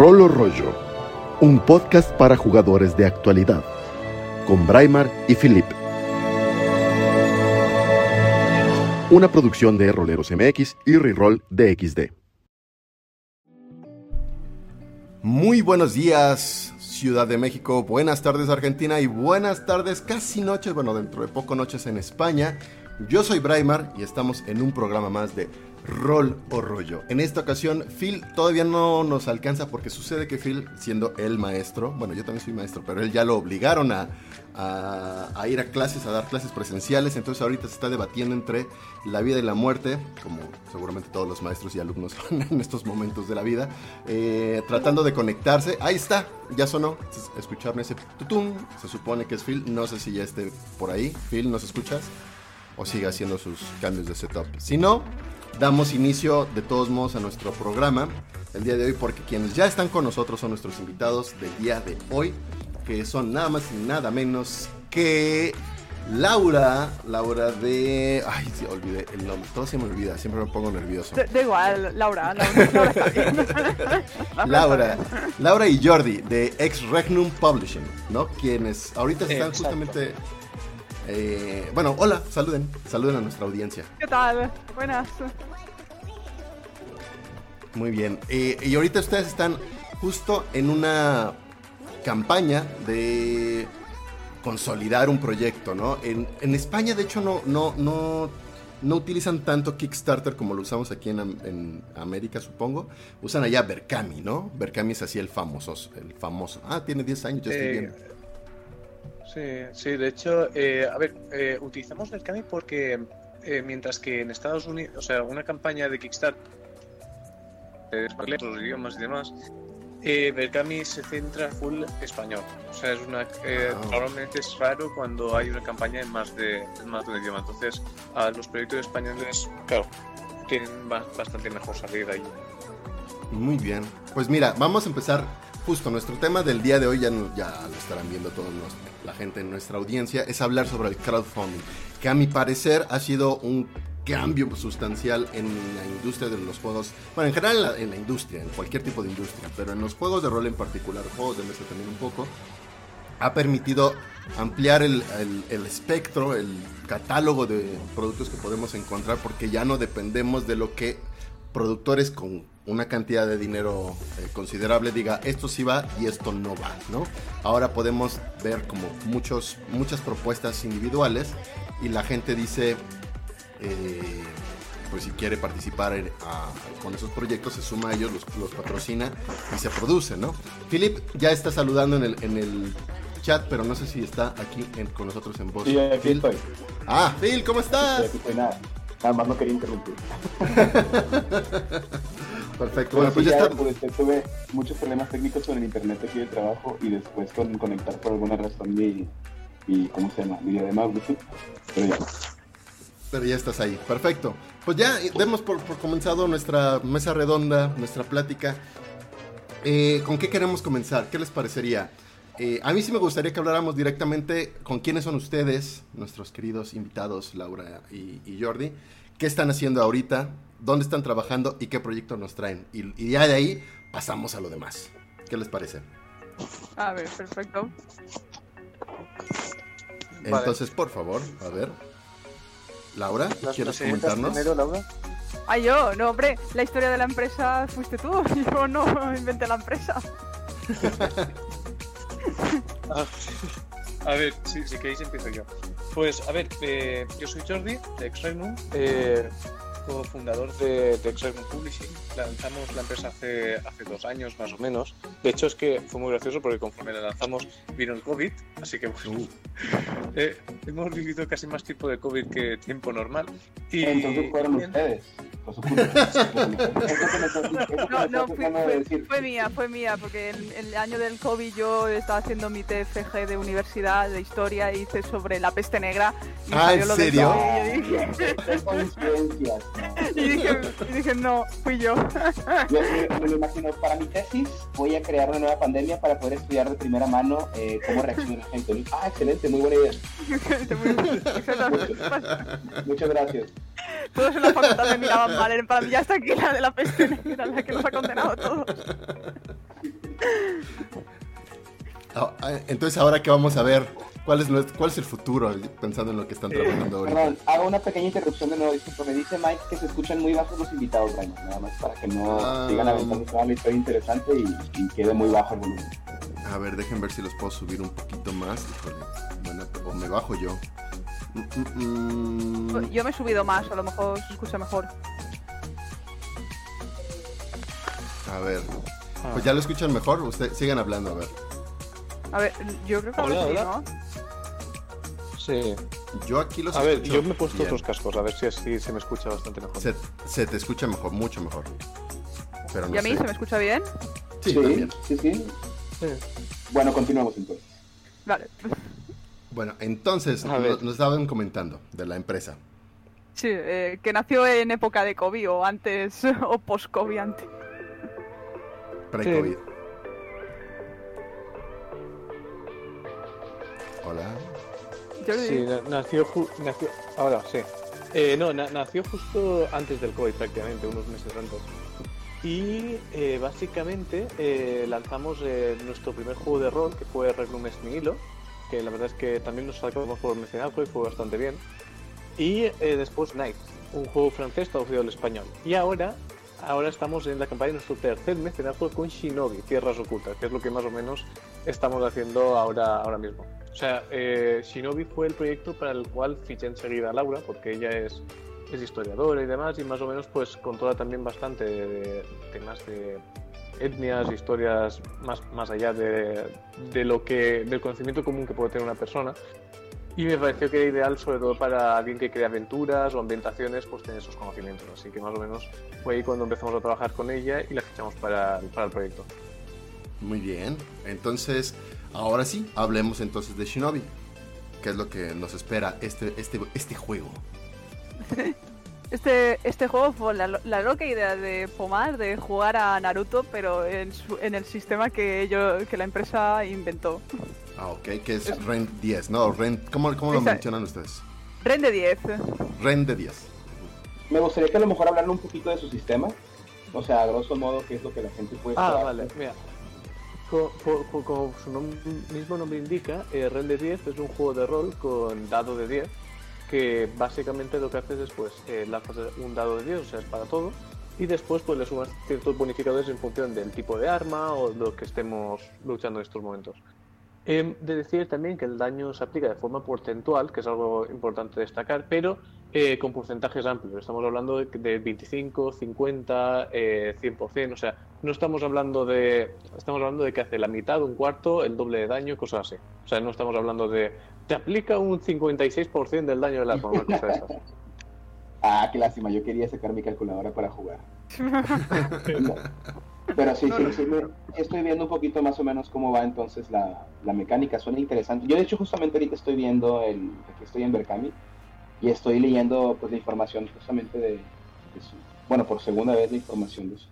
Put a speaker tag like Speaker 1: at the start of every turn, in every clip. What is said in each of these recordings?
Speaker 1: Rolo Rollo, un podcast para jugadores de actualidad, con Braimar y Philip. Una producción de Roleros MX y Reroll DXD. Muy buenos días, Ciudad de México. Buenas tardes, Argentina. Y buenas tardes, casi noches, bueno, dentro de poco noches en España. Yo soy Braimar y estamos en un programa más de rol o rollo. En esta ocasión, Phil todavía no nos alcanza porque sucede que Phil, siendo el maestro, bueno, yo también soy maestro, pero él ya lo obligaron a, ir a clases, a dar clases presenciales, entonces ahorita se está debatiendo entre la vida y la muerte, como seguramente todos los maestros y alumnos son en estos momentos de la vida, eh, tratando de conectarse. Ahí está, ya sonó, escucharme ese tutum, se supone que es Phil, no sé si ya esté por ahí. Phil, ¿nos escuchas? O sigue haciendo sus cambios de setup. Si no, damos inicio de todos modos a nuestro programa el día de hoy porque quienes ya están con nosotros son nuestros invitados del día de hoy, que son nada más y nada menos que Laura, Laura de... Ay, sí, olvidé el nombre, todo se me olvida, siempre me pongo nervioso.
Speaker 2: Da igual, Laura, Laura,
Speaker 1: Laura, Laura, y Jordi de Ex Regnum Publishing, ¿no? Quienes ahorita están justamente eh, bueno, hola, saluden, saluden a nuestra audiencia.
Speaker 2: ¿Qué tal? Buenas.
Speaker 1: Muy bien. Eh, y ahorita ustedes están justo en una campaña de consolidar un proyecto, ¿no? En, España, de hecho, no, no, no, no utilizan tanto Kickstarter como lo usamos aquí en, América, supongo. Usan allá Berkami, ¿no? Berkami es así el famoso, el famoso. Ah, tiene 10 años, ya estoy eh, bien.
Speaker 3: Sí, sí, de hecho, eh, a ver, eh, utilizamos Berkami porque eh, mientras que en Estados Unidos, o sea, una campaña de Kickstarter, eh, los idiomas y demás, eh, Berkami se centra full español. O sea, es una, eh, ah. normalmente es raro cuando hay una campaña en más de, más de un idioma. Entonces, a los proyectos españoles, claro, tienen bastante mejor salida ahí.
Speaker 1: Muy bien. Pues mira, vamos a empezar justo nuestro tema del día de hoy, ya, ya lo estarán viendo todos los la gente en nuestra audiencia, es hablar sobre el crowdfunding, que a mi parecer ha sido un cambio sustancial en la industria de los juegos, bueno, en general en la, industria, en cualquier tipo de industria, pero en los juegos de rol en particular, juegos de mesa también un poco, ha permitido ampliar el, el, espectro, el catálogo de productos que podemos encontrar, porque ya no dependemos de lo que productores con una cantidad de dinero eh, considerable diga esto sí va y esto no va, ¿no? Ahora podemos ver como muchos, muchas propuestas individuales y la gente dice, eh, pues si quiere participar con esos proyectos se suma a ellos, los, patrocina y se produce, ¿no? Philip ya está saludando en el, en el chat, pero no sé si está aquí con nosotros en voz.
Speaker 4: Sí, aquí estoy.
Speaker 1: Ah, Phil, ¿cómo estás?
Speaker 4: nada. nada más no quería interrumpir.
Speaker 1: Perfecto.
Speaker 4: Bueno, pues ya, está. Pues, tuve muchos problemas técnicos con el internet aquí de trabajo y después con conectar por alguna razón mi, mi ¿cómo se llama? Mi diadema Bluetooth. Pero ya.
Speaker 1: Pero ya estás ahí. Perfecto. Pues ya demos por, comenzado nuestra mesa redonda, nuestra plática. Eh, ¿Con qué queremos comenzar? ¿Qué les parecería? Eh, a mí sí me gustaría que habláramos directamente con quiénes son ustedes, nuestros queridos invitados, Laura y, y Jordi. ¿Qué están haciendo ahorita? Dónde están trabajando y qué proyecto nos traen. Y, ya de ahí pasamos a lo demás. ¿Qué les parece?
Speaker 2: A ver, perfecto.
Speaker 1: Entonces, por favor, a ver. Laura, ¿quieres comentarnos?
Speaker 2: Primero, Laura? Ah, yo, no, hombre, la historia de la empresa fuiste tú. Yo no inventé la empresa.
Speaker 3: a ver, si, si, queréis empiezo yo. Pues, a ver, eh, yo soy Jordi, de Extremum. Eh, cofundador de, de Publishing. Lanzamos la empresa hace, hace dos años más o menos. De hecho, es que fue muy gracioso porque conforme la lanzamos vino el COVID, así que bueno, uh. eh, hemos vivido casi más tiempo de COVID que tiempo normal.
Speaker 4: Y, Entonces fueron ustedes.
Speaker 2: no, no, fue, mía, fue mía, porque el, el, año del COVID yo estaba haciendo mi TFG de universidad de historia y hice sobre la peste negra.
Speaker 1: Y ah, ¿en serio?
Speaker 2: Y dije, y, dije, y dije, no, fui yo.
Speaker 4: Yo me, lo imagino, para mi tesis voy a crear una nueva pandemia para poder estudiar de primera mano eh, cómo reacciona la gente. Ah, excelente, muy buena idea. Muchas gracias.
Speaker 2: Todos en la facultad me miraban mal. Para mí ya está aquí la de la peste negra, la que nos ha condenado a todos.
Speaker 1: ah, entonces ahora que vamos a ver, ¿cuál es, ¿cuál es el futuro pensando en lo que están trabajando ahora?
Speaker 4: Perdón, hago una pequeña interrupción de nuevo, disculpa, me dice Mike que se escuchan muy bajos los invitados, Brian, nada más para que no ah. sigan aventando toda la historia interesante y, quede muy bajo el volumen.
Speaker 1: A ver, dejen ver si los puedo subir un poquito más, híjole, bueno, o me bajo yo.
Speaker 2: Mm, mm, mm. Yo me he subido más, a lo mejor se escucha mejor.
Speaker 1: A ver, pues ya lo escuchan mejor, ustedes sigan hablando, a ver.
Speaker 2: A ver, yo creo que
Speaker 3: hola, sí, ¿no? Sí.
Speaker 1: Yo aquí los
Speaker 3: A ver, yo me he puesto otros cascos, a ver si así se me escucha bastante mejor.
Speaker 1: Se, te escucha mejor, mucho mejor.
Speaker 2: Pero ¿Y a mí se me escucha bien?
Speaker 4: Sí, sí, sí, sí, Bueno, continuamos entonces.
Speaker 2: Vale.
Speaker 1: Bueno, entonces nos, estaban comentando de la empresa.
Speaker 2: Sí, eh, que nació en época de COVID o antes o post-COVID antes.
Speaker 1: Pre-COVID. Hola.
Speaker 3: Sí, nació, nació. Ahora, sí. Eh, no, nació justo antes del COVID, prácticamente, unos meses antes. Y eh, básicamente eh, lanzamos nuestro primer juego de rol, que fue Regnum Nihilo, que la verdad es que también nos sacamos por mencionar, y fue bastante bien. Y después Night, un juego francés traducido al español. Y ahora ahora estamos en la campaña de nuestro tercer mecenazgo con Shinobi, Tierras Ocultas, que es lo que más o menos estamos haciendo ahora, ahora mismo. O sea, eh, Shinobi fue el proyecto para el cual fiché enseguida a Laura, porque ella es, es historiadora y demás, y más o menos pues controla también bastante temas de etnias, historias más, más allá de, de, lo que, del conocimiento común que puede tener una persona. Y me pareció que era ideal, sobre todo para alguien que crea aventuras o ambientaciones, pues tener esos conocimientos. Así que más o menos fue ahí cuando empezamos a trabajar con ella y la fichamos para, para el proyecto.
Speaker 1: Muy bien. Entonces, ahora sí, hablemos entonces de Shinobi. ¿Qué es lo que nos espera este, este, este juego?
Speaker 2: Este, este juego fue la, loca idea de Pomar de jugar a Naruto, pero en, en el sistema que, yo, que la empresa inventó.
Speaker 1: Ah, ok, que es REN 10, ¿no? REN, ¿Cómo, cómo lo mencionan ustedes?
Speaker 2: REN de 10.
Speaker 1: REN de 10.
Speaker 4: Me gustaría que a lo mejor hablaran un poquito de su sistema. O sea, a grosso modo, qué es lo que la gente puede
Speaker 3: Ah, vale, mira. Como, su mismo nombre indica, eh, REN de 10 es un juego de rol con dado de 10 que básicamente lo que haces es pues eh, lanzas un dado de 10, o sea, es para todo, y después pues le sumas ciertos bonificadores en función del tipo de arma o lo que estemos luchando en estos momentos. He de decir también que el daño se aplica de forma porcentual, que es algo importante destacar, pero eh, con porcentajes amplios. Estamos hablando de, 25, 50, eh, 100%. O sea, no estamos hablando de. Estamos hablando de que hace la mitad, un cuarto, el doble de daño, cosas así. O sea, no estamos hablando de. Te aplica un 56% del daño de la forma, cosas
Speaker 4: Ah, qué lástima. Yo quería sacar mi calculadora para jugar. Pero sí, sí, sí, estoy viendo un poquito más o menos cómo va entonces la, la, mecánica, suena interesante. Yo de hecho justamente ahorita estoy viendo, el, aquí estoy en Berkami, y estoy leyendo pues la información justamente de, bueno, por segunda vez la información de eso.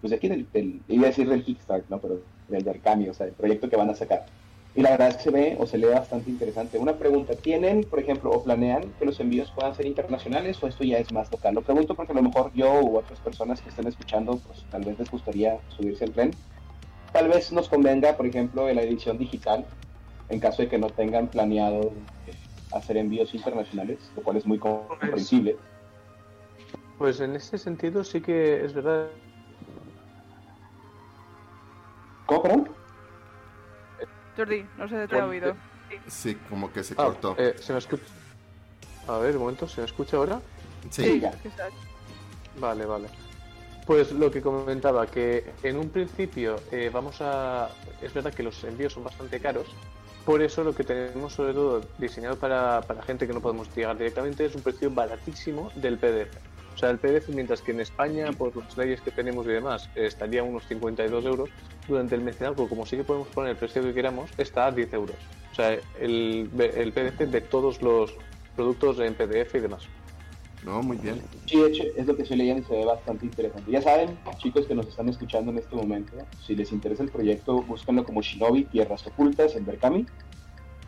Speaker 4: Pues de aquí del, del, iba a decir del Kickstart, ¿no? Pero del Berkami, o sea, el proyecto que van a sacar. Y la verdad es que se ve o se lee bastante interesante. Una pregunta, ¿tienen, por ejemplo, o planean que los envíos puedan ser internacionales o esto ya es más local? Lo pregunto porque a lo mejor yo u otras personas que estén escuchando, pues tal vez les gustaría subirse al tren. Tal vez nos convenga, por ejemplo, la edición digital, en caso de que no tengan planeado eh, hacer envíos internacionales, lo cual es muy comprensible.
Speaker 3: Pues en ese sentido sí que es verdad.
Speaker 4: ¿Cómo, perdón?
Speaker 2: Jordi, no se te ha oído.
Speaker 1: Sí, como que se ah, cortó.
Speaker 3: Eh, ¿Se me escucha? A ver, un momento, ¿se me escucha ahora?
Speaker 1: Sí.
Speaker 3: Vale, vale. Pues lo que comentaba, que en un principio eh, vamos a... Es verdad que los envíos son bastante caros, por eso lo que tenemos sobre todo diseñado para, para gente que no podemos llegar directamente es un precio baratísimo del PDF. O sea, el PDF, mientras que en España, por las leyes que tenemos y demás, estaría a unos 52 euros, durante el mecenazgo, como sí que podemos poner el precio que queramos, está a 10 euros. O sea, el, el PDF de todos los productos en PDF y demás.
Speaker 1: No, muy bien.
Speaker 4: Sí, de hecho, es lo que estoy leyendo y se ve bastante interesante. Ya saben, chicos que nos están escuchando en este momento, si les interesa el proyecto, búsquenlo como Shinobi Tierras Ocultas en Berkami.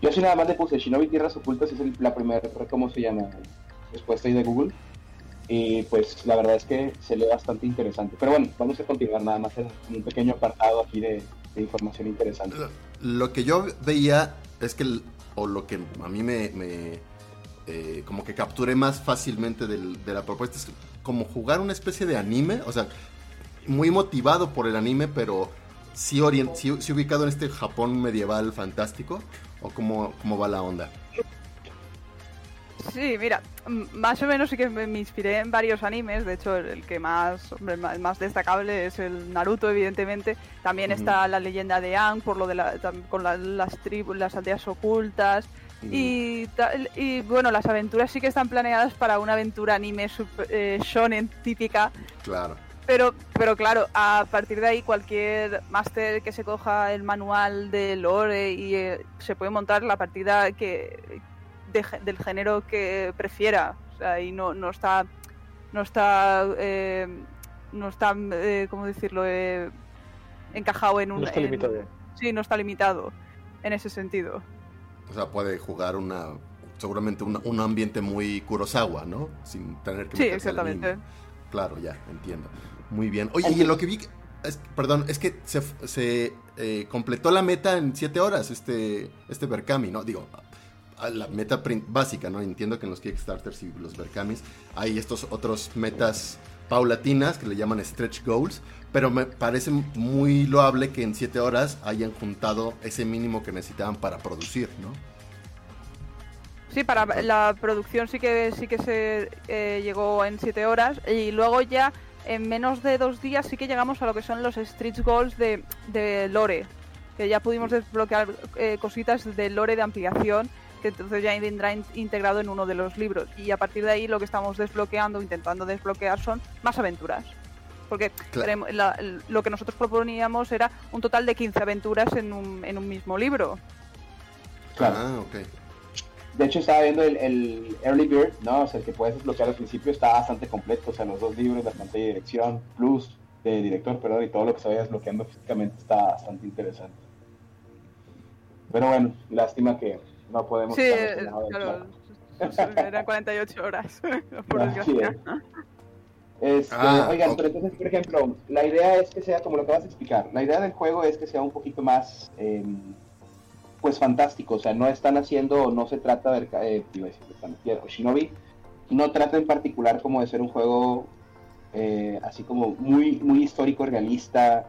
Speaker 4: Yo sí nada más le puse Shinobi Tierras Ocultas, es la primera, ¿cómo se llama? Respuesta ahí de Google. Y pues la verdad es que se lee bastante interesante. Pero bueno, vamos a continuar nada más en un pequeño apartado aquí de, información interesante.
Speaker 1: lo que yo veía es que, o lo que a mí me, eh, como que capturé más fácilmente de la propuesta es como jugar una especie de anime, o sea, muy motivado por el anime, pero sí, sí, ubicado en este Japón medieval fantástico, o cómo, cómo va la onda.
Speaker 2: Sí, mira, más o menos sí que me, inspiré en varios animes. De hecho, el, que más, más destacable es el Naruto, evidentemente. También está la leyenda de Aang, por lo de con las tribus, las aldeas ocultas. y, y, bueno, las aventuras sí que están planeadas para una aventura anime eh, shonen típica.
Speaker 1: Claro.
Speaker 2: Pero, pero claro, a partir de ahí cualquier máster que se coja el manual de lore y eh, se puede montar la partida que, del género que prefiera. O sea, y no, no está. No está. Eh, no está. Eh, ¿Cómo decirlo? Eh, encajado en un.
Speaker 3: No está limitado.
Speaker 2: sí, no está limitado en ese sentido.
Speaker 1: O sea, puede jugar una. Seguramente un, ambiente muy Kurosawa, ¿no? Sin tener que.
Speaker 2: Sí, exactamente.
Speaker 1: Claro, ya, entiendo. Muy bien. Oye, y lo que vi. perdón, es que se, se completó la meta en 7 horas este, este Berkami, ¿no? Digo, la meta básica, ¿no? Entiendo que en los Kickstarters y los Berkamis hay estos otros metas paulatinas que le llaman stretch goals, pero me parece muy loable que en 7 horas hayan juntado ese mínimo que necesitaban para producir, ¿no?
Speaker 2: Sí, para la producción sí que sí que se eh, llegó en 7 horas y luego ya en menos de dos días sí que llegamos a lo que son los stretch goals de, de Lore, que ya pudimos desbloquear eh, cositas de Lore de ampliación que entonces ya vendrá integrado en uno de los libros. Y a partir de ahí lo que estamos desbloqueando, intentando desbloquear, son más aventuras. Porque lo que nosotros proponíamos era un total de 15 aventuras en un, en un mismo libro.
Speaker 1: Claro. Ah,
Speaker 4: De hecho, estaba viendo el, Early Bird, ¿no? O sea, el que puedes desbloquear al principio está bastante completo. O sea, los dos libros, la pantalla de dirección, plus de director, perdón, y todo lo que se vaya desbloqueando físicamente está bastante interesante. Pero bueno, lástima que no podemos.
Speaker 2: Sí, claro. Eran 48 horas, por desgracia.
Speaker 4: Este, ah, oigan, pero entonces, por ejemplo, la idea es que sea, como lo que vas a explicar, la idea del juego es que sea un poquito más, em, pues, fantástico. O sea, no están haciendo, no se trata de, eh, iba a decir, Shinobi, no trata en particular como de ser un juego eh, así como muy, muy histórico, realista,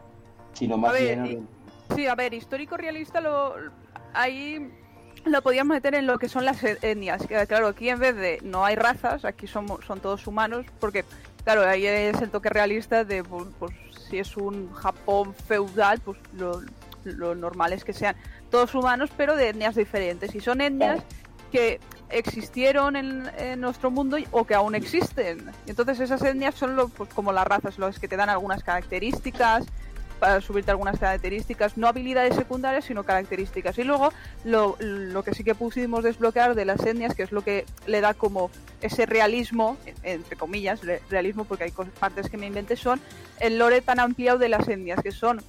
Speaker 4: sino más bien...
Speaker 2: Sí, a ver, histórico, realista, lo ahí lo podíamos meter en lo que son las etnias. Claro, aquí en vez de no hay razas, aquí somos, son todos humanos, porque, claro, ahí es el toque realista de, pues, si es un Japón feudal, pues lo, normal es que sean todos humanos, pero de etnias diferentes. Y son etnias que existieron en, nuestro mundo o que aún existen. Entonces esas etnias son lo, pues, como las razas, los que te dan algunas características, para subirte algunas características, no habilidades secundarias, sino características. Y luego lo, lo, que sí que pusimos desbloquear de las etnias, que es lo que le da como ese realismo, entre comillas, realismo, porque hay partes que me inventé, son el lore tan ampliado de las etnias, que son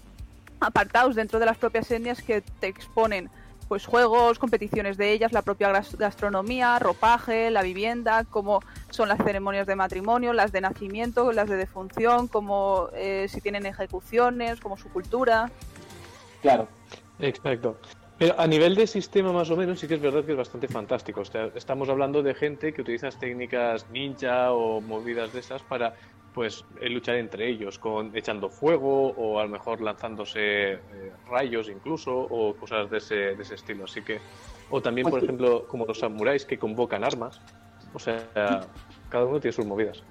Speaker 2: apartados dentro de las propias etnias que te exponen pues juegos, competiciones de ellas, la propia gastronomía, ropaje, la vivienda, cómo son las ceremonias de matrimonio, las de nacimiento, las de defunción, como eh, si tienen ejecuciones, como su cultura.
Speaker 4: Claro.
Speaker 3: Exacto. Pero a nivel de sistema más o menos sí que es verdad que es bastante fantástico. estamos hablando de gente que utiliza técnicas ninja o movidas de esas para pues luchar entre ellos, con echando fuego o a lo mejor lanzándose eh, rayos incluso o cosas de ese, de ese estilo. Así que, o también, por ejemplo, como los samuráis que convocan armas. O sea, cada uno tiene sus movidas.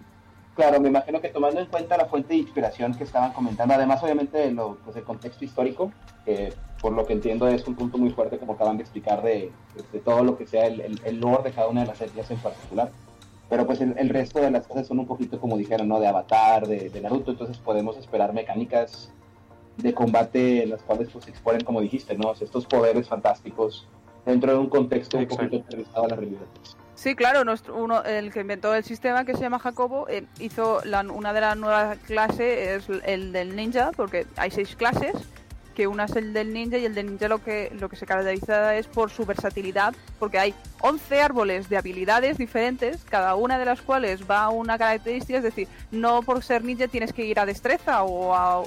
Speaker 4: Claro, me imagino que tomando en cuenta la fuente de inspiración que estaban comentando, además obviamente lo, pues el contexto histórico, que por lo que entiendo es un punto muy fuerte como acaban de explicar de, de todo lo que sea el, el, el lore de cada una de las etnias en particular. Pero pues el, resto de las cosas son un poquito como dijeron, ¿no? De Avatar, de, Naruto, entonces podemos esperar mecánicas de combate en las cuales pues exponen, como dijiste, ¿no? Estos poderes fantásticos dentro de un contexto un poquito aterrizado a la realidad.
Speaker 2: Sí, claro, nuestro, uno, el que inventó el sistema, que se llama Jacobo, eh, hizo la, una de las nuevas clases, es el del ninja, porque hay seis clases, que una es el del ninja y el del ninja lo que, lo que se caracteriza es por su versatilidad, porque hay 11 árboles de habilidades diferentes, cada una de las cuales va a una característica, es decir, no por ser ninja tienes que ir a destreza o a,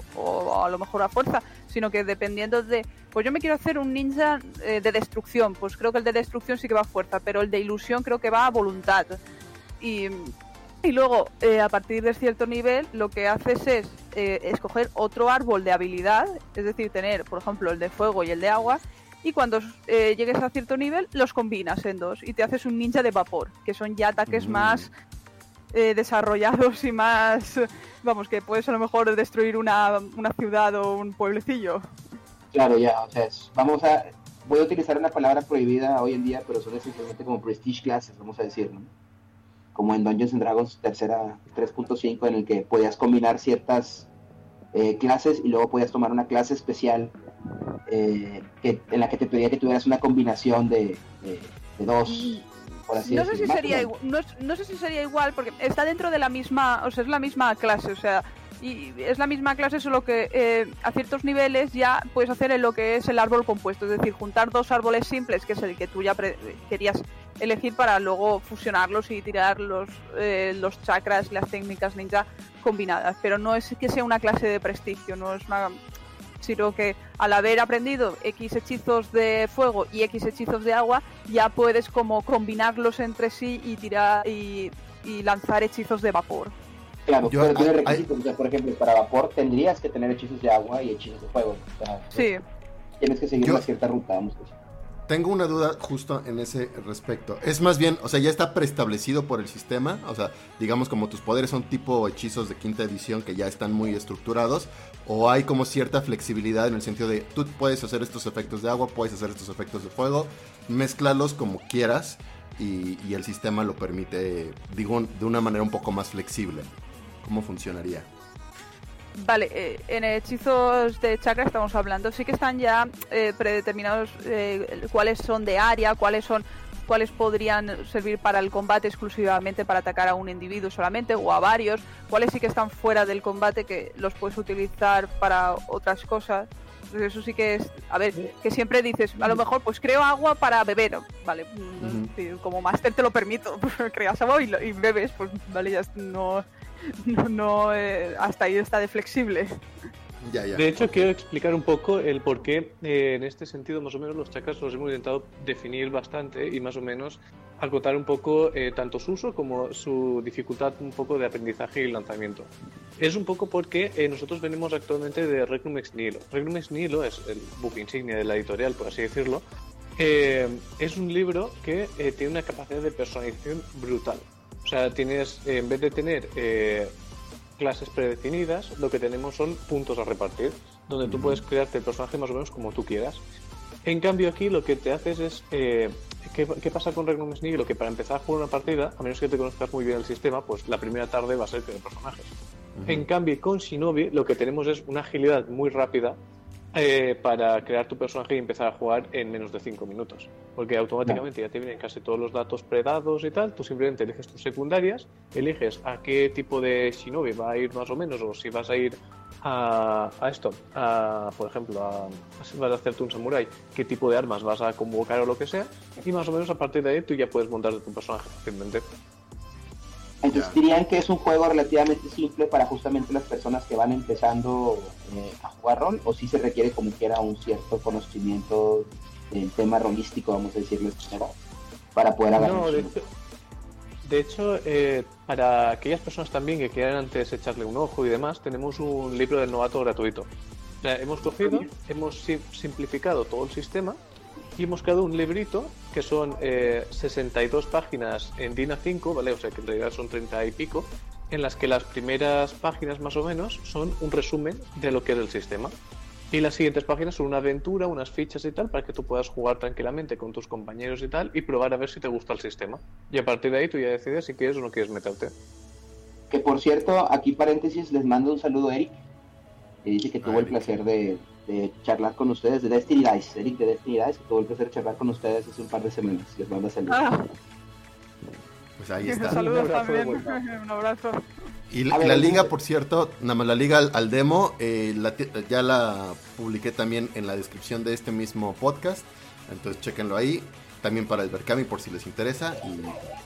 Speaker 2: a lo mejor a fuerza, sino que dependiendo de, pues yo me quiero hacer un ninja eh, de destrucción, pues creo que el de destrucción sí que va a fuerza, pero el de ilusión creo que va a voluntad. Y y luego, eh, a partir de cierto nivel, lo que haces es eh, escoger otro árbol de habilidad, es decir, tener, por ejemplo, el de fuego y el de agua, y cuando eh, llegues a cierto nivel, los combinas en dos y te haces un ninja de vapor, que son ya ataques
Speaker 1: Mm.
Speaker 2: más eh, desarrollados y más, vamos, que puedes a lo mejor destruir una, una ciudad o un pueblecillo.
Speaker 4: Claro, ya, o sea, es- vamos a... Voy a utilizar una palabra prohibida hoy en día, pero son esencialmente como prestige classes, vamos a decir, ¿no? Como en Dungeons and Dragons tercera 3.5, en el que podías combinar ciertas eh, clases y luego podías tomar una clase especial eh, que, en la que te pedía que tuvieras una combinación de, de- de dos, por así
Speaker 2: No sé,
Speaker 4: decirlo.
Speaker 2: si
Speaker 4: Más o
Speaker 2: sería
Speaker 4: menos.
Speaker 2: igual, no, es- no sé si sería igual porque está dentro de la misma, o sea, es la misma clase, o sea, y es la misma clase, solo que eh, a ciertos niveles ya puedes hacer en lo que es el árbol compuesto, es decir, juntar dos árboles simples, que es el que tú ya pre- querías elegir para luego fusionarlos y tirar los, eh, los chakras y las técnicas ninja combinadas, pero no es que sea una clase de prestigio, no es una sino que al haber aprendido X hechizos de fuego y X hechizos de agua, ya puedes como combinarlos entre sí y tirar y, y lanzar hechizos de vapor.
Speaker 4: Claro,
Speaker 1: Yo-
Speaker 4: pero tiene
Speaker 1: hay-
Speaker 4: requisitos. O sea, por ejemplo, para vapor tendrías que tener hechizos de agua y hechizos de fuego. O sea,
Speaker 2: Sí,
Speaker 4: tienes que seguir
Speaker 1: Yo-
Speaker 4: una cierta ruta, vamos a decir.
Speaker 1: Tengo una duda justo en ese respecto. Es más bien, o sea, ya está preestablecido por el sistema. O sea, digamos como tus poderes son tipo hechizos de quinta edición que ya están muy estructurados. O hay como cierta flexibilidad en el sentido de tú puedes hacer estos efectos de agua, puedes hacer estos efectos de fuego, mezclarlos como quieras y, y el sistema lo permite, digo, de una manera un poco más flexible. ¿Cómo funcionaría?
Speaker 2: Vale, eh, en hechizos de chakra estamos hablando, sí que están ya eh, predeterminados eh, cuáles son de área, cuáles son cuáles podrían servir para el combate exclusivamente para atacar a un individuo solamente o a varios, cuáles sí que están fuera del combate que los puedes utilizar para otras cosas. Entonces eso sí que es, a ver, que siempre dices, a lo mejor pues creo agua para beber, vale, sí, como máster te lo permito, creas agua y, lo- y bebes, pues vale, ya no, no, no, eh, hasta ahí está de flexible.
Speaker 1: Ya, ya.
Speaker 3: De hecho, quiero explicar un poco el por qué, eh, en este sentido, más o menos, los chakras los hemos intentado definir bastante y más o menos acotar un poco eh, tanto su uso como su dificultad un poco de aprendizaje y lanzamiento. Es un poco porque eh, nosotros venimos actualmente de Regnum Ex Nihilo. Regnum Ex Nihilo es el book insignia de la editorial, por así decirlo. Eh, es un libro que eh, tiene una capacidad de personalización brutal. O sea, tienes, eh, en vez de tener eh, clases predefinidas, lo que tenemos son puntos a repartir, donde tú puedes crearte el personaje más o menos como tú quieras. En cambio aquí lo que te haces es... eh, ¿qué, qué pasa con Regnum Lo Que para empezar a jugar una partida, a menos que te conozcas muy bien el sistema, pues la primera tarde va a ser crear personajes. En cambio, con Shinobi lo que tenemos es una agilidad muy rápida eh, para crear tu personaje y empezar a jugar en menos de 5 minutos. Porque automáticamente ya te vienen casi todos los datos predados y tal. Tú simplemente eliges tus secundarias, eliges a qué tipo de Shinobi va a ir más o menos, o si vas a ir a, a esto, a, por ejemplo, a, si vas a hacerte un samurai, qué tipo de armas vas a convocar o lo que sea. Y más o menos a partir de ahí tú ya puedes montar tu personaje fácilmente.
Speaker 4: Entonces
Speaker 1: Ya.
Speaker 4: dirían que es un juego relativamente simple para justamente las personas que van empezando eh, a jugar rol, o si se requiere como quiera un cierto conocimiento del tema rolístico, vamos a decirlo para poder agarrar.
Speaker 3: No, de hecho, de hecho eh, para aquellas personas también que quieran antes echarle un ojo y demás, tenemos un libro del novato gratuito. O sea, hemos cogido, hemos si- simplificado todo el sistema y hemos creado un librito que son eh, 62 páginas en DIN A5, ¿vale? O sea que en realidad son 30 y pico, en las que las primeras páginas más o menos son un resumen de lo que es el sistema. Y las siguientes páginas son una aventura, unas fichas y tal, para que tú puedas jugar tranquilamente con tus compañeros y tal, y probar a ver si te gusta el sistema. Y a partir de ahí tú ya decides si quieres o no quieres meterte.
Speaker 4: Que por cierto, aquí paréntesis, les mando un saludo a Eric, que dice que tuvo el placer de, de charlar con ustedes, de Destiny Dice, Eric de Destiny Dice, que tuvo el placer de charlar con ustedes hace un par de semanas. Les mando saludos.
Speaker 2: Ah,
Speaker 1: Pues ahí está.
Speaker 2: saludos
Speaker 3: Un abrazo
Speaker 2: también. Un abrazo.
Speaker 1: Y la, la liga, por cierto, nada más la liga al, demo, eh, ya la publiqué también en la descripción de este mismo podcast. Entonces, chequenlo ahí. También para el Berkami, por si les interesa. Y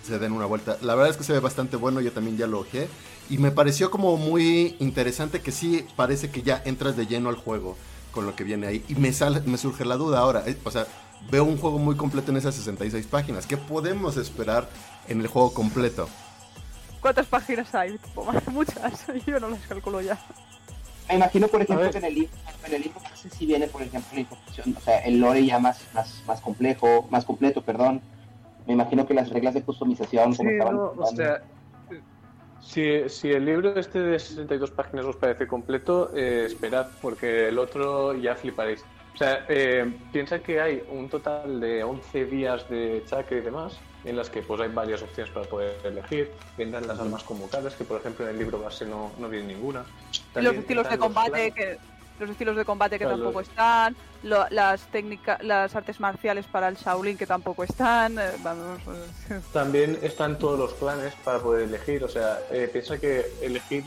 Speaker 1: se den una vuelta. La verdad es que se ve bastante bueno. Yo también ya lo ojé. Y me pareció como muy interesante que sí parece que ya entras de lleno al juego con lo que viene ahí. Y me, sale, me surge la duda ahora. Eh, o sea, veo un juego muy completo en esas 66 páginas. ¿Qué podemos esperar en el juego completo?
Speaker 2: ¿Cuántas páginas hay? Muchas. Yo no las calculo ya.
Speaker 4: Me imagino, por ejemplo, que en el libro, en el libro no sé si viene, por ejemplo, la información, o sea, el lore ya más, más, más complejo, más completo, perdón. Me imagino que las reglas de customización,
Speaker 3: sí, o sea, si, si, el libro este de 62 páginas os parece completo, eh, esperad, porque el otro ya fliparéis. O sea, eh, piensa que hay un total de 11 días de chaque y demás, en las que pues hay varias opciones para poder elegir. Vendrán las armas convocadas, que por ejemplo en el libro base no, no viene ninguna.
Speaker 2: los estilos de combate que los estilos de combate que tampoco están, las técnicas, las artes marciales para el Shaolin que tampoco están. Eh, vamos.
Speaker 3: También están todos los clanes para poder elegir. O sea, eh, piensa que elegir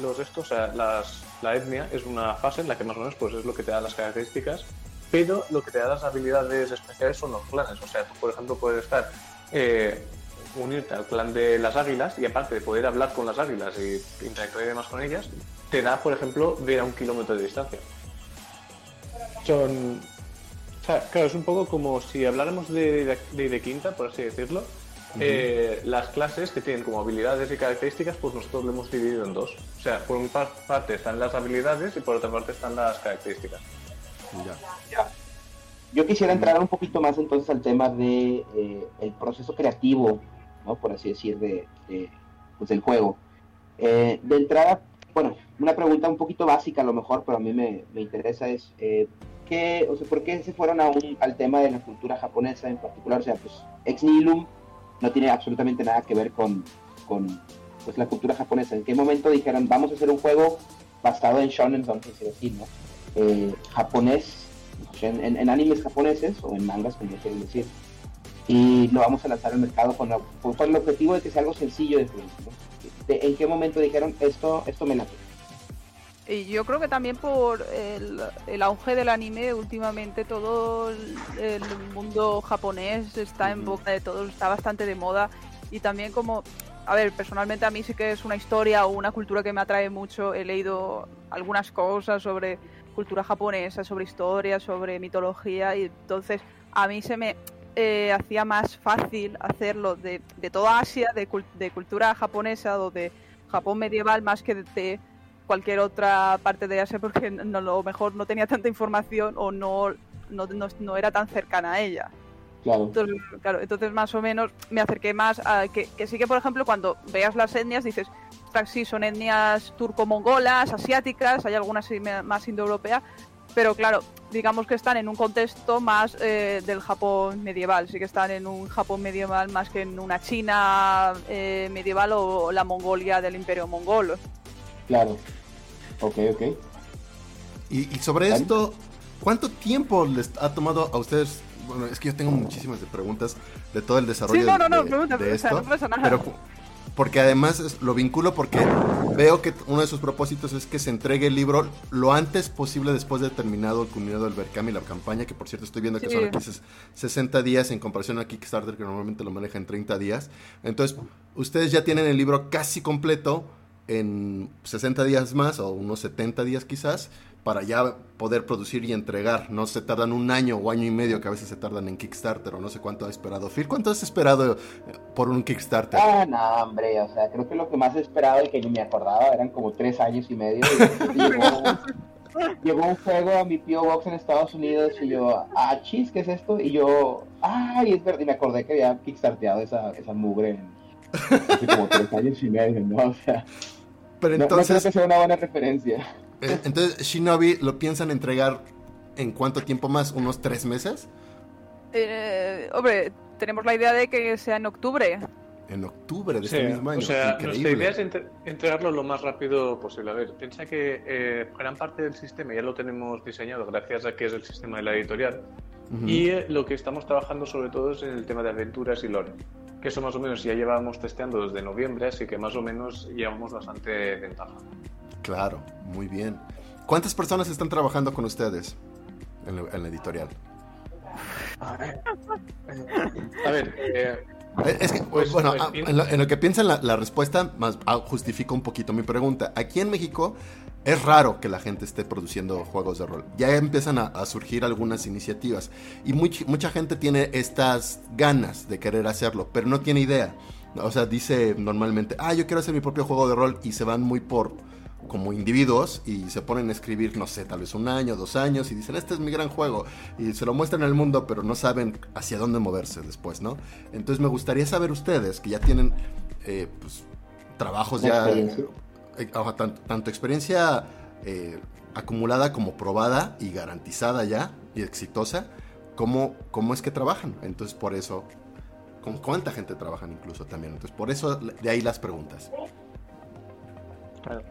Speaker 3: los estos, o sea, las, la etnia es una fase en la que más o menos pues es lo que te da las características pero lo que te da las habilidades especiales son los clanes. O sea, tú, por ejemplo, puedes estar, eh, unirte al clan de las águilas y aparte de poder hablar con las águilas y interactuar y demás con ellas, te da, por ejemplo, ver a un kilómetro de distancia. Son. O sea, claro, es un poco como si habláramos de, de, quinta, por así decirlo. Eh, las clases que tienen como habilidades y características, pues nosotros lo hemos dividido en dos. O sea, por una parte están las habilidades y por otra parte están las características.
Speaker 4: Yo quisiera entrar un poquito más entonces al tema de eh, el proceso creativo, ¿no? por así decir, de, pues, del juego. Eh, de entrada, bueno, una pregunta un poquito básica a lo mejor, pero a mí me, interesa es, eh, ¿qué, o sea, ¿por qué se fueron a al tema de la cultura japonesa en particular? O sea, pues Ex Nihilum no tiene absolutamente nada que ver con, con pues, la cultura japonesa. ¿En qué momento dijeron, vamos a hacer un juego basado en shonen, vamos a decir ¿no? Eh, japonés, en, animes japoneses o en mangas, como quieren decir. Y lo vamos a lanzar al mercado con, el objetivo de que sea algo sencillo de ¿En qué momento dijeron esto, esto me late?
Speaker 2: Y yo creo que también por el, auge del anime, últimamente todo el, mundo japonés está en boca de todos, está bastante de moda. Y también como, a ver, personalmente a mí sí que es una historia o una cultura que me atrae mucho. He leído algunas cosas sobre cultura japonesa, sobre historia, sobre mitología, y entonces a mí se me eh, hacía más fácil hacerlo de, de toda Asia, de, de, cultura japonesa o de Japón medieval, más que de, cualquier otra parte de Asia, porque no, lo mejor no tenía tanta información o no, no, no, era tan cercana a ella.
Speaker 4: Claro.
Speaker 2: Entonces, claro, entonces más o menos me acerqué más a que, que sí que, por ejemplo, cuando veas las etnias dices, sí son etnias turco-mongolas, asiáticas, hay algunas más indoeuropeas, pero claro, digamos que están en un contexto más eh, del Japón medieval, sí que están en un Japón medieval más que en una China eh, medieval o la Mongolia del Imperio Mongol.
Speaker 4: Claro, ok, ok.
Speaker 1: Y, sobre esto, ¿cuánto tiempo les ha tomado a ustedes? Bueno, es que yo tengo muchísimas preguntas de todo el desarrollo
Speaker 2: sí, no, no, no, pregunta,
Speaker 1: de,
Speaker 2: esto, no pasa nada.
Speaker 1: Pero porque además lo vinculo porque veo que uno de sus propósitos es que se entregue el libro lo antes posible después de terminado el culminado del Berkami, la campaña, que por cierto estoy viendo que son aquí 60 días en comparación a Kickstarter que normalmente lo maneja en 30 días. Entonces, ustedes ya tienen el libro casi completo en 60 días más o unos 70 días quizás para ya poder producir y entregar. No se tardan un año o año y medio que a veces se tardan en Kickstarter o no sé cuánto ha esperado Phil. ¿Cuánto has esperado eh, por un Kickstarter?
Speaker 4: Ah, no, hombre, o sea, creo que lo que más he esperado y que ni me acordaba eran como tres años y medio. llegó, un juego a mi P.O. Box en Estados Unidos y yo, ah, chis, ¿qué es esto? Y yo, ay, es verdad, y me acordé que había kickstarteado esa, esa mugre en hace como tres años y medio, ¿no? O sea,
Speaker 1: Pero entonces...
Speaker 4: no creo que sea una buena referencia.
Speaker 1: Eh, entonces, Shinobi, ¿lo piensan entregar en cuánto tiempo más? ¿Unos tres meses?
Speaker 2: Eh, hombre, tenemos la idea de que sea en octubre.
Speaker 1: En octubre de este mismo año.
Speaker 3: O sea, nuestra idea es entregarlo lo más rápido posible. A ver, piensa que eh, gran parte del sistema ya lo tenemos diseñado gracias a que es el sistema de la editorial. Y lo que estamos trabajando sobre todo es en el tema de aventuras y lore. que eso más o menos ya llevábamos testeando desde noviembre, así que más o menos llevamos bastante ventaja.
Speaker 1: Claro, muy bien. ¿Cuántas personas están trabajando con ustedes en la, editorial?
Speaker 3: A ver, a ver eh,
Speaker 1: es que, pues, bueno, pues, ah, en, lo, que piensan la, la respuesta más ah, justifica un poquito mi pregunta. Aquí en México es raro que la gente esté produciendo juegos de rol. Ya empiezan a, surgir algunas iniciativas y mucha gente tiene estas ganas de querer hacerlo, pero no tiene idea. O sea, dice normalmente, ah, yo quiero hacer mi propio juego de rol y se van muy por como individuos y se ponen a escribir, no sé, tal vez un año, dos años y dicen, este es mi gran juego y se lo muestran al mundo, pero no saben hacia dónde moverse después, ¿no? Entonces me gustaría saber ustedes que ya tienen eh, pues, trabajos ya, eh, tanto, experiencia eh, acumulada como probada y garantizada ya y exitosa, ¿cómo, cómo es que trabajan? Entonces por eso, ¿con cuánta gente trabajan incluso también? Entonces por eso de ahí las preguntas.
Speaker 3: Claro.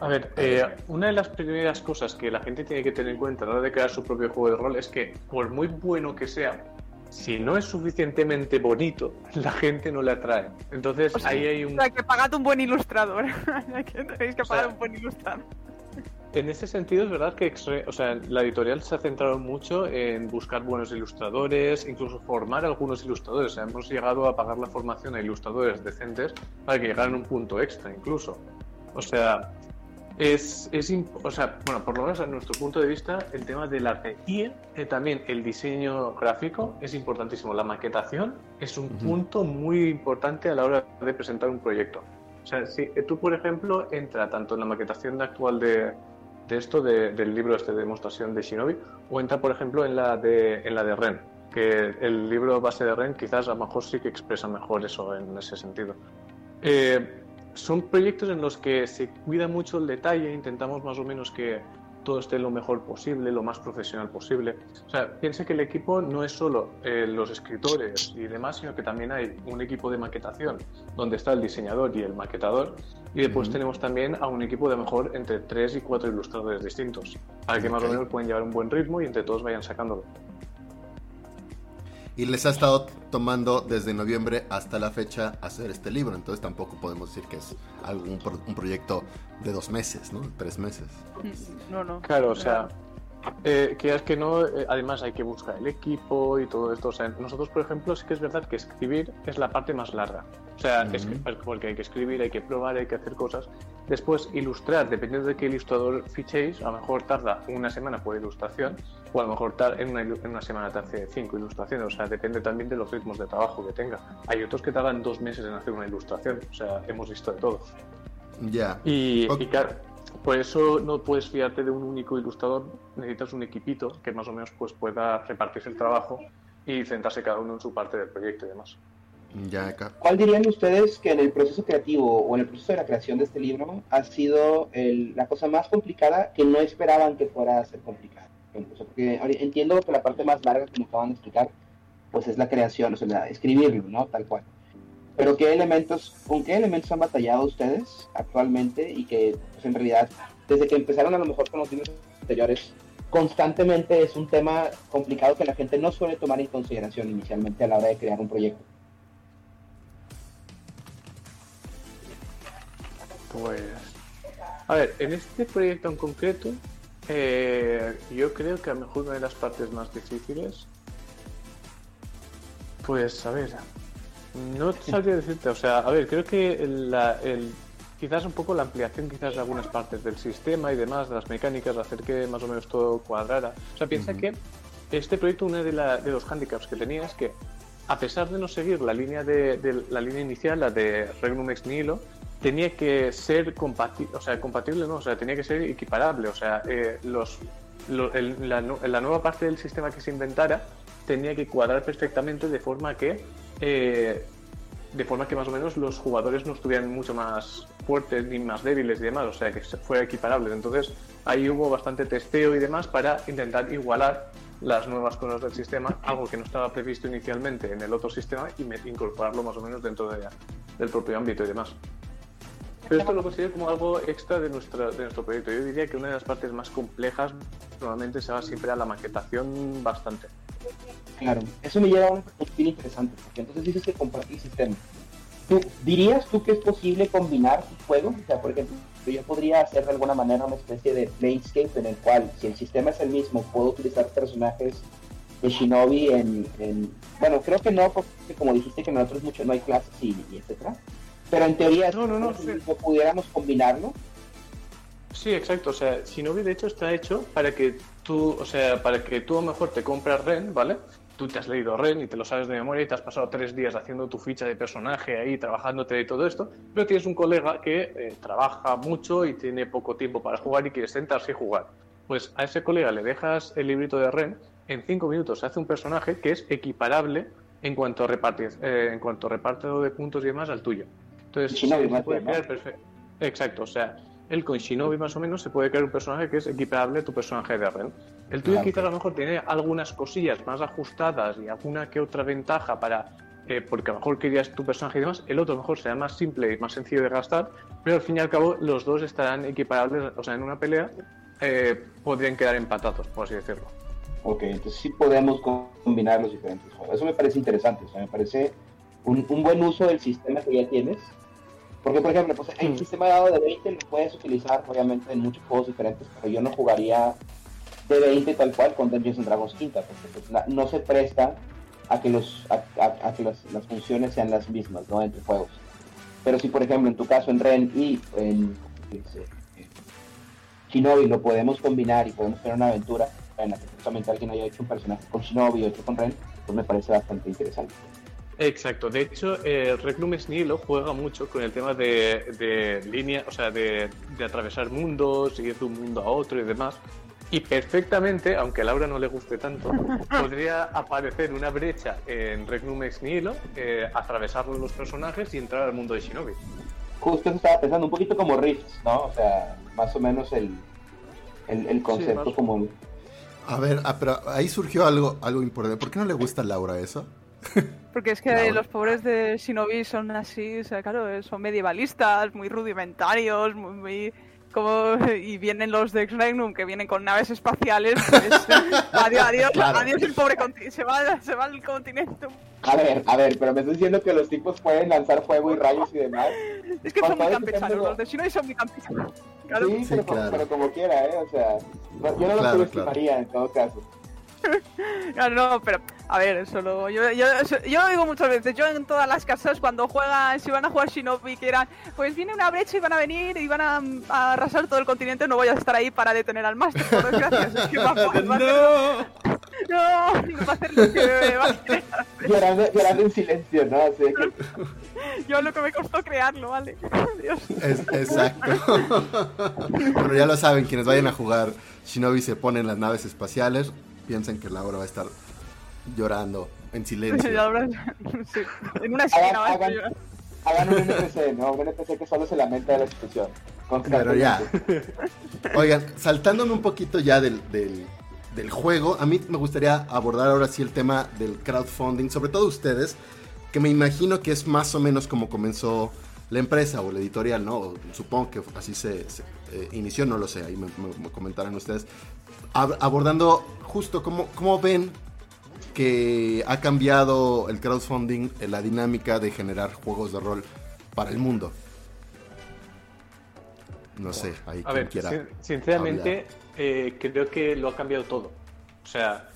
Speaker 3: A ver, eh, una de las primeras cosas que la gente tiene que tener en cuenta a la hora de crear su propio juego de rol es que, por muy bueno que sea, si no es suficientemente bonito, la gente no le atrae. Entonces ahí hay un.
Speaker 2: O sea, que pagad un buen ilustrador. Tenéis que pagar un buen ilustrador.
Speaker 3: En ese sentido es verdad que o sea, la editorial se ha centrado mucho en buscar buenos ilustradores, incluso formar a algunos ilustradores. O sea, hemos llegado a pagar la formación a ilustradores decentes para que llegaran a un punto extra incluso. O sea, es, es o sea, bueno, por lo menos a nuestro punto de vista, el tema del arte y eh, también el diseño gráfico es importantísimo. La maquetación es un punto muy importante a la hora de presentar un proyecto. O sea, si eh, tú, por ejemplo, entra tanto en la maquetación actual de, de esto, del libro este de demostración de Shinobi, o entra, por ejemplo, en la de, en la de Ren, que el libro base de Ren quizás a lo mejor sí que expresa mejor eso en ese sentido. Eh, son proyectos en los que se cuida mucho el detalle, intentamos más o menos que todo esté lo mejor posible, lo más profesional posible. O sea, piense que el equipo no es solo eh, los escritores y demás, sino que también hay un equipo de maquetación, donde está el diseñador y el maquetador, y después tenemos también a un equipo de mejor entre tres y cuatro ilustradores distintos, para que más o menos puedan llevar un buen ritmo y entre todos vayan sacándolo
Speaker 1: y les ha estado tomando desde noviembre hasta la fecha hacer este libro. Entonces tampoco podemos decir que es algún un proyecto de dos meses, ¿no? Tres meses.
Speaker 3: No, no. Claro, o sea, eh, que es que no, eh, además hay que buscar el equipo y todo esto. O sea, nosotros, por ejemplo, sí que es verdad que escribir es la parte más larga. O sea, es porque hay que escribir, hay que probar, hay que hacer cosas. Después, ilustrar, dependiendo de qué ilustrador fichéis, a lo mejor tarda una semana por ilustración o a lo mejor en una, en una semana te hace cinco ilustraciones. O sea, depende también de los ritmos de trabajo que tenga. Hay otros que tardan dos meses en hacer una ilustración. O sea, hemos visto de todo.
Speaker 1: Ya.
Speaker 3: Y, y claro por eso no puedes fiarte de un único ilustrador, necesitas un equipito que más o menos pues, pueda repartirse el trabajo y centrarse cada uno en su parte del proyecto y demás.
Speaker 1: Ya,
Speaker 4: ¿Cuál dirían ustedes que en el proceso creativo o en el proceso de la creación de este libro ha sido la cosa más complicada que no esperaban que fuera a ser complicada? porque entiendo que la parte más larga, como acaban de explicar, pues es la creación, o sea, escribirlo, ¿no? Tal cual. Pero ¿qué elementos, con qué elementos han batallado ustedes actualmente y que pues, en realidad desde que empezaron a lo mejor con los libros anteriores constantemente es un tema complicado que la gente no suele tomar en consideración inicialmente a la hora de crear un proyecto?
Speaker 3: Pues, a ver, en este proyecto en concreto, eh, yo creo que a lo mejor una de las partes más difíciles, pues, a ver, no sabría decirte, o sea, a ver, creo que el, quizás un poco la ampliación quizás de algunas partes del sistema y demás, de las mecánicas, hacer que más o menos todo cuadrara. O sea, piensa que este proyecto, uno de, de los handicaps que tenía es que, a pesar de no seguir la línea de, la línea inicial, la de Regnum Ex Nihilo, tenía que ser compatible, o sea, compatible no, o sea, tenía que ser equiparable, o sea, eh, los, la, la, nueva parte del sistema que se inventara tenía que cuadrar perfectamente de forma que eh, de forma que más o menos los jugadores no estuvieran mucho más fuertes ni más débiles y demás, o sea que fuera equiparable. Entonces ahí hubo bastante testeo y demás para intentar igualar las nuevas cosas del sistema, algo que no estaba previsto inicialmente en el otro sistema y incorporarlo más o menos dentro del propio ámbito y demás. Pero esto lo considero como algo extra de, nuestra, de nuestro proyecto. Yo diría que una de las partes más complejas normalmente se va siempre a la maquetación bastante.
Speaker 4: Claro, eso me lleva a una perspectiva interesante, porque entonces dices que compartir sistema. ¿Tú, ¿Dirías tú que es posible combinar sus juegos? O sea, por ejemplo, yo podría hacer de alguna manera una especie de Planescape en el cual, si el sistema es el mismo, puedo utilizar personajes de Shinobi en, Bueno, creo que no, porque como dijiste que nosotros mucho no hay clases y, etcétera. Pero en teoría,
Speaker 3: no, no, no,
Speaker 4: pudiéramos combinarlo.
Speaker 3: Sí, exacto. O sea, Shinobi de hecho está hecho para que tú, o sea, para que tú a lo mejor te compras Ren, ¿vale? tú te has leído Ren y te lo sabes de memoria y te has pasado tres días haciendo tu ficha de personaje ahí, trabajándote y todo esto, pero tienes un colega que eh, trabaja mucho y tiene poco tiempo para jugar y quiere sentarse y jugar. Pues a ese colega le dejas el librito de Ren, en cinco minutos se hace un personaje que es equiparable en cuanto a, repartir, eh, en cuanto a reparto de puntos y demás al tuyo. Entonces, se puede crear perfecto. Exacto, o sea, él con Shinobi más o menos se puede crear un personaje que es equiparable a tu personaje de Ren. El tuyo quizás a lo mejor tiene algunas cosillas más ajustadas y alguna que otra ventaja para eh, porque a lo mejor querías tu personaje y demás, el otro a lo mejor será más simple y más sencillo de gastar, pero al fin y al cabo los dos estarán equiparables, o sea, en una pelea eh, podrían quedar empatados, por así decirlo.
Speaker 4: Ok, entonces sí podemos combinar los diferentes juegos. Eso me parece interesante, o sea, me parece un, un buen uso del sistema que ya tienes porque, por ejemplo, pues, el mm. sistema de dado de 20 lo puedes utilizar, obviamente, en muchos juegos diferentes, pero yo no jugaría de 20 tal cual con Dungeons and Dragons quinta, porque pues, no se presta a que, los, a, que las, funciones sean las mismas, ¿no? Entre juegos. Pero si, por ejemplo, en tu caso en Ren y en Shinobi lo podemos combinar y podemos tener una aventura en la que justamente alguien haya hecho un personaje con Shinobi y otro con Ren, pues me parece bastante interesante.
Speaker 3: Exacto, de hecho, eh, Regnum Nilo juega mucho con el tema de, de línea, o sea, de, atravesar mundos, ir de un mundo a otro y demás. Y perfectamente, aunque a Laura no le guste tanto, podría aparecer una brecha en Regnum Ex Nihilo, eh, atravesar los personajes y entrar al mundo de Shinobi.
Speaker 4: Justo eso estaba pensando, un poquito como Rifts, ¿no? O sea, más o menos el, el, concepto como...
Speaker 1: A ver, ah, pero ahí surgió algo, algo importante. ¿Por qué no le gusta a Laura eso?
Speaker 2: Porque es que los pobres de Shinobi son así, o sea, claro, son medievalistas, muy rudimentarios, muy, como y vienen los de X-Regnum que vienen con naves espaciales, pues, adiós, adiós, adiós el pobre continente, se va, se va al continente.
Speaker 4: A ver, a ver, pero me estás diciendo que los tipos pueden lanzar fuego y rayos y demás.
Speaker 2: Es que son muy campechanos, los de Shinobi son muy campechanos.
Speaker 4: Claro. Sí, pero, pero, como quiera, ¿eh? O sea, yo no los subestimaría en todo caso.
Speaker 2: No, no, pero a ver, solo yo, yo, yo lo digo muchas veces. Yo en todas las casas cuando juegan, si van a jugar Shinobi, que eran, pues viene una brecha y van a venir y van a, arrasar todo el continente, no voy a estar ahí para detener al máster, por desgracia. no. No, no va a hacer lo que va a hacer.
Speaker 4: Llorando, llorando en silencio, ¿no? Así que...
Speaker 2: Yo lo que me costó crearlo, ¿vale? Dios.
Speaker 1: Es, exacto. Pero ya lo saben, quienes vayan a jugar Shinobi se ponen las naves espaciales, piensen que Laura va a estar llorando en silencio.
Speaker 2: En una esquina
Speaker 4: hagan, un NPC, ¿no? Un NPC que solo se lamenta de la situación.
Speaker 1: Pero ya. Oigan, saltándome un poquito ya del, del, del, juego, a mí me gustaría abordar ahora sí el tema del crowdfunding, sobre todo ustedes, que me imagino que es más o menos como comenzó la empresa o la editorial, ¿no? Supongo que así se, eh, inició, no lo sé, ahí me, me comentarán ustedes abordando justo cómo, cómo ven que ha cambiado el crowdfunding en la dinámica de generar juegos de rol para el mundo. No sé, ahí
Speaker 3: A ver, sinceramente eh, creo que lo ha cambiado todo. O sea,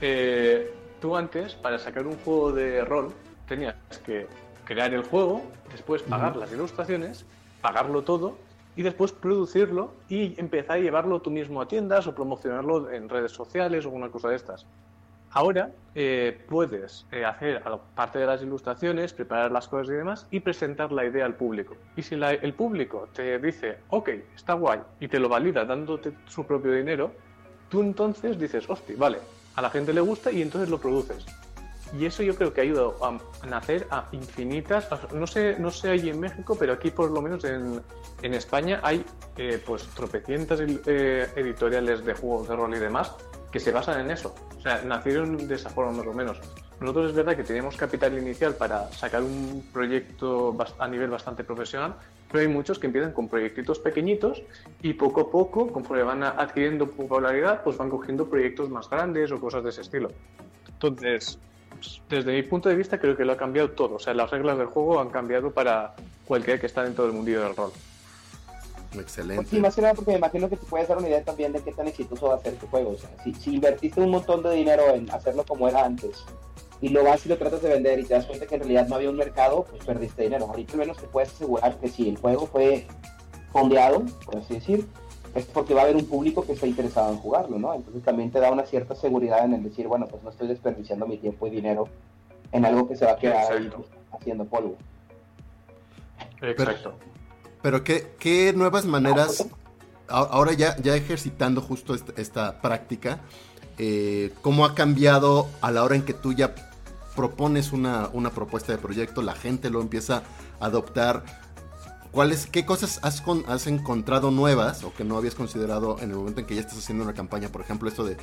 Speaker 3: eh, tú antes para sacar un juego de rol tenías que crear el juego, después pagar las ilustraciones, pagarlo todo y después producirlo y empezar a llevarlo tú mismo a tiendas o promocionarlo en redes sociales o alguna cosa de estas. Ahora eh, puedes eh, hacer parte de las ilustraciones, preparar las cosas y demás y presentar la idea al público. Y si el público te dice, ok, está guay, y te lo valida dándote su propio dinero, tú entonces dices, hostia, vale, a la gente le gusta y entonces lo produces. Y eso yo creo que ha ayudado a nacer a infinitas, no sé, no sé allí en México, pero aquí por lo menos en, en España hay eh, pues tropecientas eh, editoriales de juegos de rol y demás que se basan en eso. O sea, nacieron de esa forma más o menos. Nosotros es verdad que teníamos capital inicial para sacar un proyecto a nivel bastante profesional, pero hay muchos que empiezan con proyectitos pequeñitos y poco a poco, conforme van adquiriendo popularidad, pues van cogiendo proyectos más grandes o cosas de ese estilo. Entonces, desde mi punto de vista, creo que lo ha cambiado todo. O sea, las reglas del juego han cambiado para cualquiera que está dentro del mundillo del rol.
Speaker 1: Excelente.
Speaker 4: Pues sí, más que nada porque me imagino que te puedes dar una idea también de qué tan exitoso va a ser tu juego. O sea, si, si invertiste un montón de dinero en hacerlo como era antes y lo vas y lo tratas de vender y te das cuenta que en realidad no había un mercado, pues perdiste dinero. Ahorita al menos te puedes asegurar que si el juego fue fondeado, por así decir, es porque va a haber un público que está interesado en jugarlo, ¿no? Entonces también te da una cierta seguridad en el decir, bueno, pues no estoy desperdiciando mi tiempo y dinero en algo que se va a quedar ahí haciendo polvo.
Speaker 3: Exacto.
Speaker 1: Pero, ¿qué, qué nuevas maneras, ahora ya, ya ejercitando justo esta, esta práctica, eh, cómo ha cambiado a la hora en que tú ya propones una, una propuesta de proyecto, la gente lo empieza a adoptar? ¿Cuáles, ¿Qué cosas has, con, has encontrado nuevas o que no habías considerado en el momento en que ya estás haciendo una campaña? Por ejemplo, esto de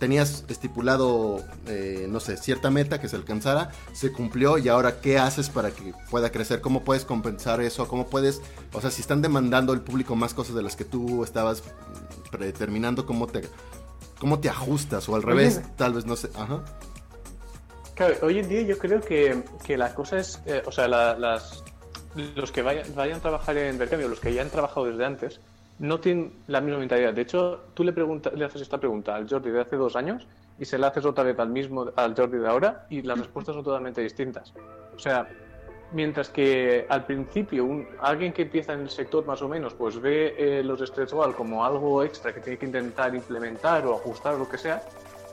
Speaker 1: tenías estipulado, eh, no sé, cierta meta que se alcanzara, se cumplió y ahora qué haces para que pueda crecer, cómo puedes compensar eso, cómo puedes, o sea, si están demandando el público más cosas de las que tú estabas predeterminando, cómo te, cómo te ajustas o al revés, tal vez no sé, ajá.
Speaker 3: Claro, hoy en día yo creo que, que la cosa es, eh, o sea, las, los que vayan, a trabajar en Berkami los que ya han trabajado desde antes, no tienen la misma mentalidad. De hecho, tú le, pregunta, le haces esta pregunta al Jordi de hace dos años y se la haces otra vez al mismo al Jordi de ahora y las respuestas son totalmente distintas. O sea, mientras que al principio alguien que empieza en el sector más o menos pues ve eh, los stretch wall como algo extra que tiene que intentar implementar o ajustar o lo que sea,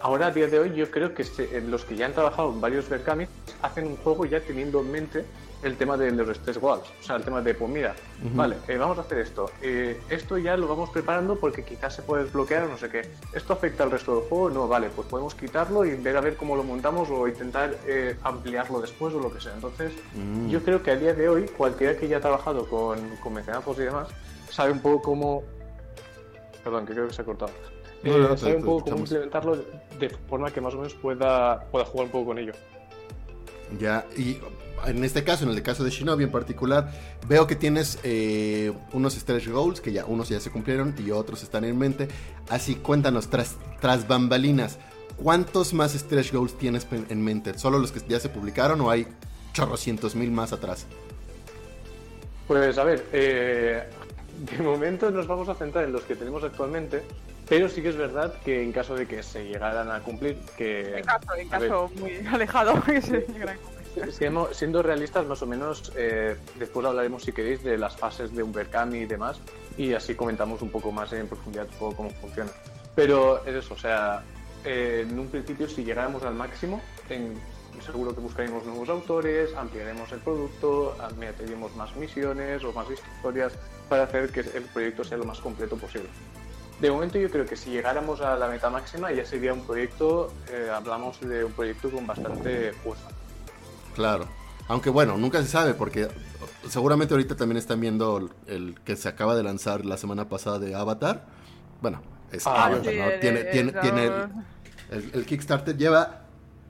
Speaker 3: ahora a día de hoy yo creo que los que ya han trabajado en varios Berkami hacen un juego ya teniendo en mente el tema de los stress walls, o sea, el tema de, pues mira, vale, eh, vamos a hacer esto, eh, esto ya lo vamos preparando porque quizás se puede desbloquear o no sé qué, esto afecta al resto del juego, no, vale, pues podemos quitarlo y ver a ver cómo lo montamos o intentar eh, ampliarlo después o lo que sea. Entonces, mm. yo creo que a día de hoy, cualquiera que haya trabajado con, con y demás, sabe un poco cómo... Perdón, que creo que se ha cortado. sabe un poco cómo implementarlo de forma que más o menos pueda, pueda jugar un poco con ello.
Speaker 1: Ya, y en este caso, en el caso de Shinobi en particular, veo que tienes eh, unos stretch goals que ya unos ya se cumplieron y otros están en mente. Así cuéntanos, tras, tras bambalinas, ¿cuántos más stretch goals tienes en mente? ¿Solo los que ya se publicaron o hay chorrocientos mil más atrás?
Speaker 3: Pues a ver, eh, de momento nos vamos a centrar en los que tenemos actualmente, pero sí que es verdad que en caso de que se llegaran a cumplir, que...
Speaker 2: En caso, en caso muy alejado que se llegaran a cumplir
Speaker 3: siendo realistas, más o menos, eh, después hablaremos, si queréis, de las fases de un y demás, y así comentamos un poco más en profundidad cómo funciona. Pero es eso, o sea, eh, en un principio, si llegáramos al máximo, seguro que buscaremos nuevos autores, ampliaremos el producto, meteremos más misiones o más historias para hacer que el proyecto sea lo más completo posible. De momento yo creo que si llegáramos a la meta máxima ya sería un proyecto, eh, hablamos de un proyecto con bastante fuerza.
Speaker 1: Claro. Aunque bueno, nunca se sabe porque seguramente ahorita también están viendo el, que se acaba de lanzar la semana pasada de Avatar. Bueno, es ah, Avatar, ¿no? tiene, tiene, tiene el, Kickstarter lleva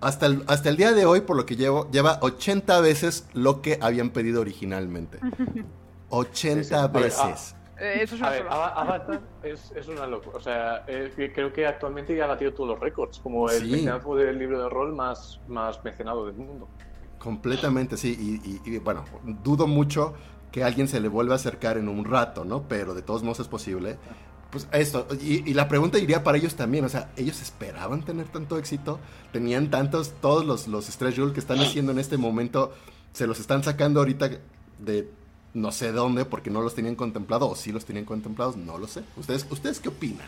Speaker 1: hasta el, hasta el día de hoy, por lo que llevo, lleva 80 veces lo que habían pedido originalmente. 80 veces.
Speaker 2: Eh, eso es una
Speaker 3: a ver, Avatar es, es, una locura. O sea, eh, creo que actualmente ya ha batido todos los récords, como el sí. del libro de rol más, más mencionado del mundo.
Speaker 1: Completamente, sí. Y, bueno, dudo mucho que alguien se le vuelva a acercar en un rato, ¿no? Pero de todos modos es posible. Pues esto, y, la pregunta iría para ellos también, o sea, ¿ellos esperaban tener tanto éxito? ¿Tenían tantos, todos los, los Stretch que están haciendo en este momento, se los están sacando ahorita de no sé dónde porque no los tenían contemplado o sí los tenían contemplados? No lo sé. ¿Ustedes, ¿ustedes qué opinan?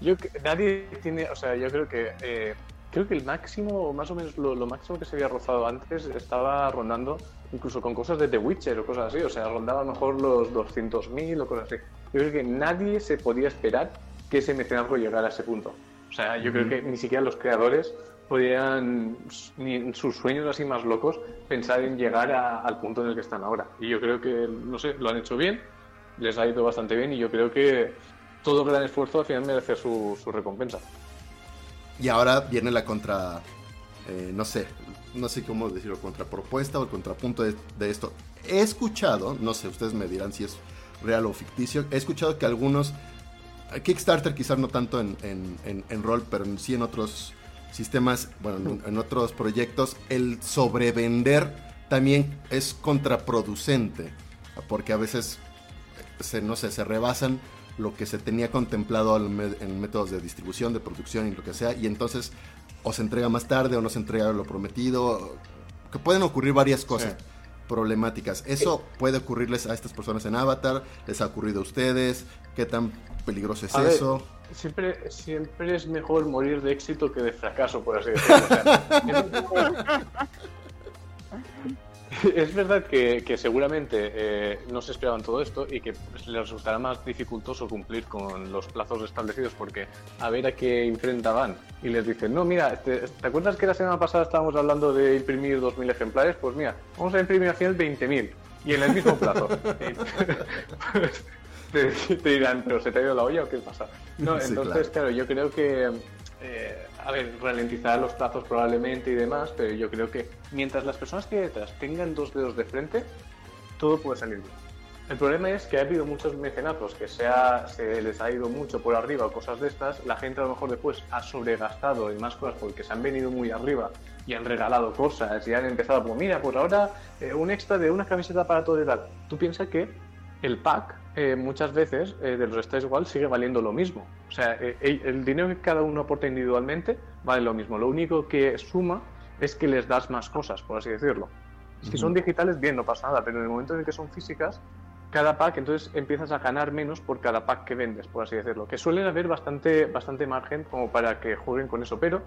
Speaker 3: Yo, nadie tiene, o sea, yo creo que eh, creo que el máximo, más o menos lo, máximo que se había rozado antes, estaba rondando incluso con cosas de The Witcher o cosas así, o sea, rondaba mejor los 200.000 o cosas así. Yo creo que nadie se podía esperar que ese mecenazgo llegara a ese punto. O sea, yo creo que ni siquiera los creadores podían, ni en sus sueños así más locos, pensar en llegar al punto en el que están ahora. Y yo creo que, no sé, lo han hecho bien, les ha ido bastante bien y yo creo que todo gran esfuerzo al final merece su recompensa.
Speaker 1: Y ahora viene la contra, eh, no sé, no sé cómo decirlo, contrapropuesta o el contrapunto de, esto. He escuchado, no sé, ustedes me dirán si es real o ficticio, he escuchado que algunos, Kickstarter quizás no tanto en, en, rol, pero sí en otros sistemas, bueno, en, otros proyectos, el sobrevender también es contraproducente, porque a veces, se, no sé, se rebasan lo que se tenía contemplado en métodos de distribución, de producción y lo que sea, y entonces o se entrega más tarde o no se entrega lo prometido, que pueden ocurrir varias cosas. Problemáticas. ¿Eso puede ocurrirles a estas personas en Avatar? ¿Les ha ocurrido a ustedes? ¿Qué tan peligroso es eso?
Speaker 3: siempre, siempre es mejor morir de éxito que de fracaso, por así decirlo. es verdad que, seguramente eh, no se esperaban todo esto y que les resultará más dificultoso cumplir con los plazos establecidos porque a ver a qué enfrentaban y les dicen, no, mira, ¿te, acuerdas que la semana pasada estábamos hablando de imprimir 2.000 ejemplares? Pues mira, vamos a imprimir al final 20.000 y en el mismo plazo. te, dirán, pero ¿se te ha ido la olla o qué pasa? No, entonces, claro. yo creo que eh, a ver, ralentizar los plazos probablemente y demás, pero yo creo que mientras las personas que hay detrás tengan dos dedos de frente, todo puede salir bien. El problema es que ha habido muchos mecenazos que se, se les ha ido mucho por arriba o cosas de estas. La gente a lo mejor después ha sobregastado en más cosas porque se han venido muy arriba y han regalado cosas y han empezado, pues mira, pues ahora eh, un extra de una camiseta para todo y tal. Tú piensas que el pack eh, muchas veces eh, de los Star Wars sigue valiendo lo mismo. O sea, eh, el dinero que cada uno aporta individualmente vale lo mismo. Lo único que suma es que les das más cosas, por así decirlo. Si son digitales, bien, no pasa nada, pero en el momento en el que son físicas, cada pack, entonces empiezas a ganar menos por cada pack que vendes, por así decirlo. Que suelen haber bastante, bastante margen como para que jueguen con eso, pero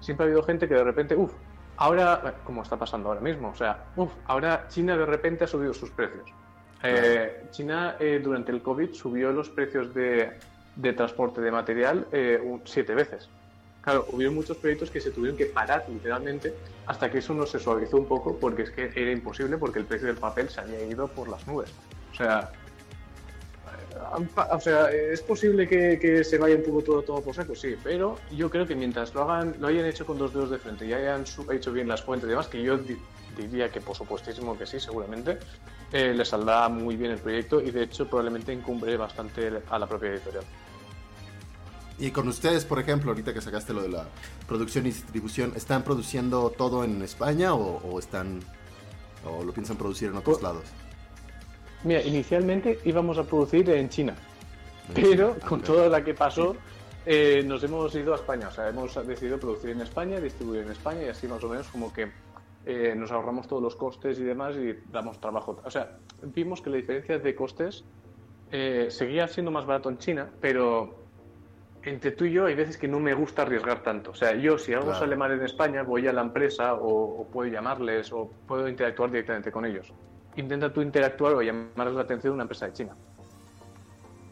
Speaker 3: siempre ha habido gente que de repente, uff, ahora, como está pasando ahora mismo, o sea, uff, ahora China de repente ha subido sus precios eh, China eh, durante el COVID subió los precios de, transporte de material eh, siete veces. Claro, hubo muchos proyectos que se tuvieron que parar literalmente hasta que eso no se suavizó un poco porque es que era imposible porque el precio del papel se había ido por las nubes. O sea, o sea es posible que, se vaya un poco todo, todo por saco, sí, pero yo creo que mientras lo hagan, lo hayan hecho con dos dedos de frente y hayan hecho bien las fuentes y demás, que yo diría que por supuestísimo que sí, seguramente, eh, le saldrá muy bien el proyecto y de hecho probablemente encumbre bastante a la propia editorial.
Speaker 1: Y con ustedes, por ejemplo, ahorita que sacaste lo de la producción y distribución, ¿están produciendo todo en España o, están o lo piensan producir en otros lados?
Speaker 3: Mira, inicialmente íbamos a producir en China, pero con toda la que pasó eh, nos hemos ido a España. O sea, hemos decidido producir en España, distribuir en España y así más o menos como que eh, nos ahorramos todos los costes y demás y damos trabajo. O sea, vimos que la diferencia de costes eh, seguía siendo más barato en China, pero entre tú y yo hay veces que no me gusta arriesgar tanto. O sea, yo si algo sale mal en España, voy a la empresa o, puedo llamarles o puedo interactuar directamente con ellos. Intenta tú interactuar o llamarles la atención de una empresa de China.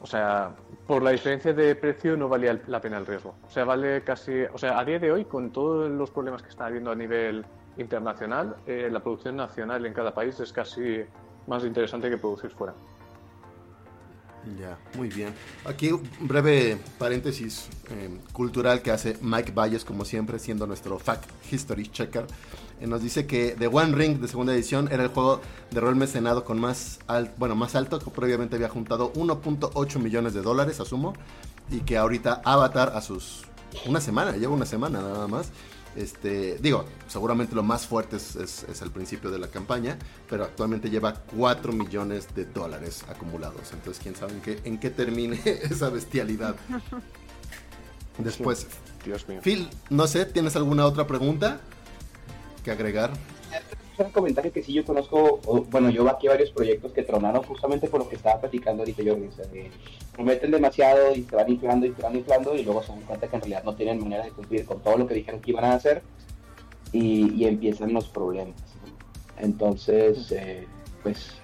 Speaker 3: O sea, por la diferencia de precio no valía la pena el riesgo. O sea, vale casi... O sea, a día de hoy, con todos los problemas que está habiendo a nivel internacional, eh, la producción nacional en cada país es casi más interesante que producir fuera.
Speaker 1: Ya, muy bien. Aquí un breve paréntesis eh, cultural que hace Mike Valles, como siempre, siendo nuestro Fact History Checker. Eh, nos dice que The One Ring de segunda edición era el juego de rol mecenado con más, bueno, más alto, que previamente había juntado 1.8 millones de dólares, asumo, y que ahorita Avatar a sus... Una semana, lleva una semana nada más, este, digo, seguramente lo más fuerte es, el principio de la campaña, pero actualmente lleva 4 millones de dólares acumulados. Entonces, quién sabe en qué, en qué termine esa bestialidad. Después,
Speaker 3: Dios mío.
Speaker 1: Phil, no sé, ¿tienes alguna otra pregunta que agregar?
Speaker 4: Un comentario que sí yo conozco, bueno, yo aquí varios proyectos que tronaron justamente por lo que estaba platicando ahorita yo, prometen demasiado y se van inflando y se van inflando y luego se dan cuenta que en realidad no tienen manera de cumplir con todo lo que dijeron que iban a hacer y, empiezan los problemas. Entonces, eh, pues,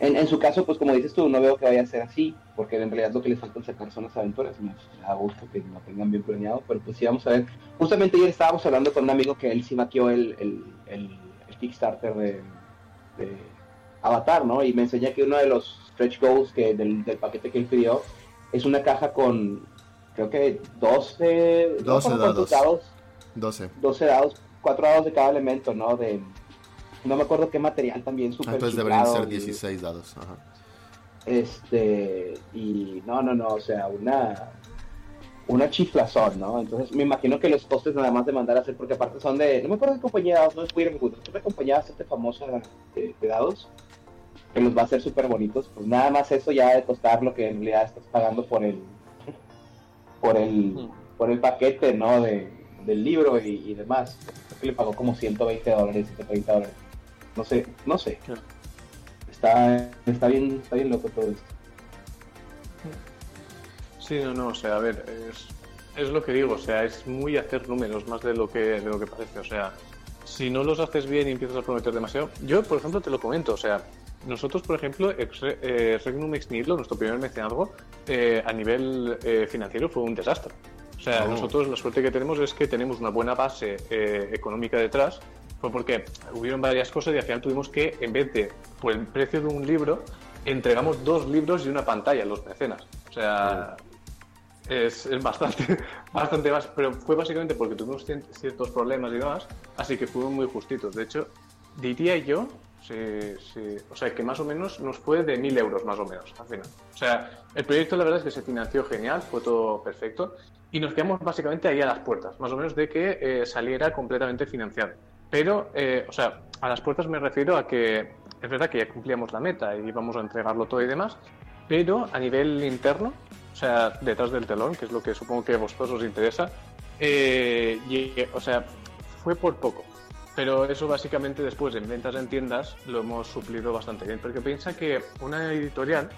Speaker 4: en, su caso, pues como dices tú, no veo que vaya a ser así, porque en realidad lo que les falta sacar son las aventuras, me da gusto que lo tengan bien planeado, pero pues sí vamos a ver. Justamente ayer estábamos hablando con un amigo que él sí maqueó el Kickstarter de, Avatar, ¿no? Y me enseña que uno de los stretch goals que del, paquete que él pidió es una caja con, creo que 12,
Speaker 1: 12 dados.
Speaker 4: 12. 12 dados, 4 dados de cada elemento, ¿no? De, no me acuerdo qué material también,
Speaker 1: súper Entonces deberían ser 16 dados, ajá.
Speaker 4: Este, y no, no, no, o sea, una una chiflazón, ¿no? Entonces me imagino que los costes nada más de mandar a hacer, porque aparte son de, no me acuerdo de compañía de dados, no es es una compañía bastante famosa de, de dados, que los va a hacer súper bonitos, pues nada más eso ya de costar lo que en realidad estás pagando por el, por el, por el paquete, ¿no? De, del libro y, demás. Creo que le pagó como 120 dólares, 130 dólares. No sé, no sé. Está, está bien, está bien loco todo esto.
Speaker 3: Sí, no, no, o sea, a ver, es, es lo que digo, o sea, es muy hacer números más de lo que, de lo que parece, o sea, si no los haces bien y empiezas a prometer demasiado, yo, por ejemplo, te lo comento, o sea, nosotros, por ejemplo, eh, Regnum Ex Nihilo, nuestro primer mecenazgo, eh, a nivel eh, financiero fue un desastre. O sea, oh. nosotros la suerte que tenemos es que tenemos una buena base eh, económica detrás, fue porque hubieron varias cosas y al final tuvimos que, en vez de por el precio de un libro, entregamos dos libros y una pantalla a los mecenas. O sea, es, bastante, bastante más, pero fue básicamente porque tuvimos ciertos problemas y demás, así que fuimos muy justitos. De hecho, diría yo, o sea, que más o menos nos fue de mil euros más o menos al final. O sea, el proyecto la verdad es que se financió genial, fue todo perfecto y nos quedamos básicamente ahí a las puertas, más o menos de que eh, saliera completamente financiado. Pero, eh, o sea, a las puertas me refiero a que es verdad que ya cumplíamos la meta y íbamos a entregarlo todo y demás, pero a nivel interno o sea, detrás del telón, que es lo que supongo que a vosotros os interesa. Eh, y, o sea, fue por poco. Pero eso básicamente después en ventas en tiendas lo hemos suplido bastante bien. Porque piensa que una editorial,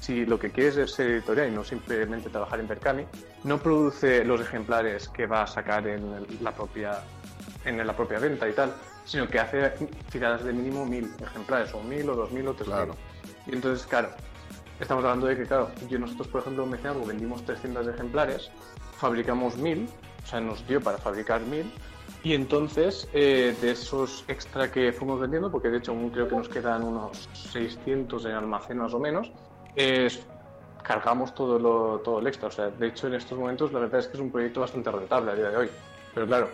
Speaker 3: si lo que quieres es ser editorial y no simplemente trabajar en Berkami, no produce los ejemplares que va a sacar en la propia, en la propia venta y tal, sino que hace tiradas de mínimo mil ejemplares, o mil, o dos mil, o tres claro. Y entonces, claro, Estamos hablando de que, claro, yo nosotros, por ejemplo, en algo vendimos 300 ejemplares, fabricamos 1000, o sea, nos dio para fabricar 1000, y entonces eh, de esos extra que fuimos vendiendo, porque de hecho creo que nos quedan unos 600 en almacén más o menos, cargamos todo, lo, todo el extra. O sea, de hecho en estos momentos la verdad es que es un proyecto bastante rentable a día de hoy. Pero claro,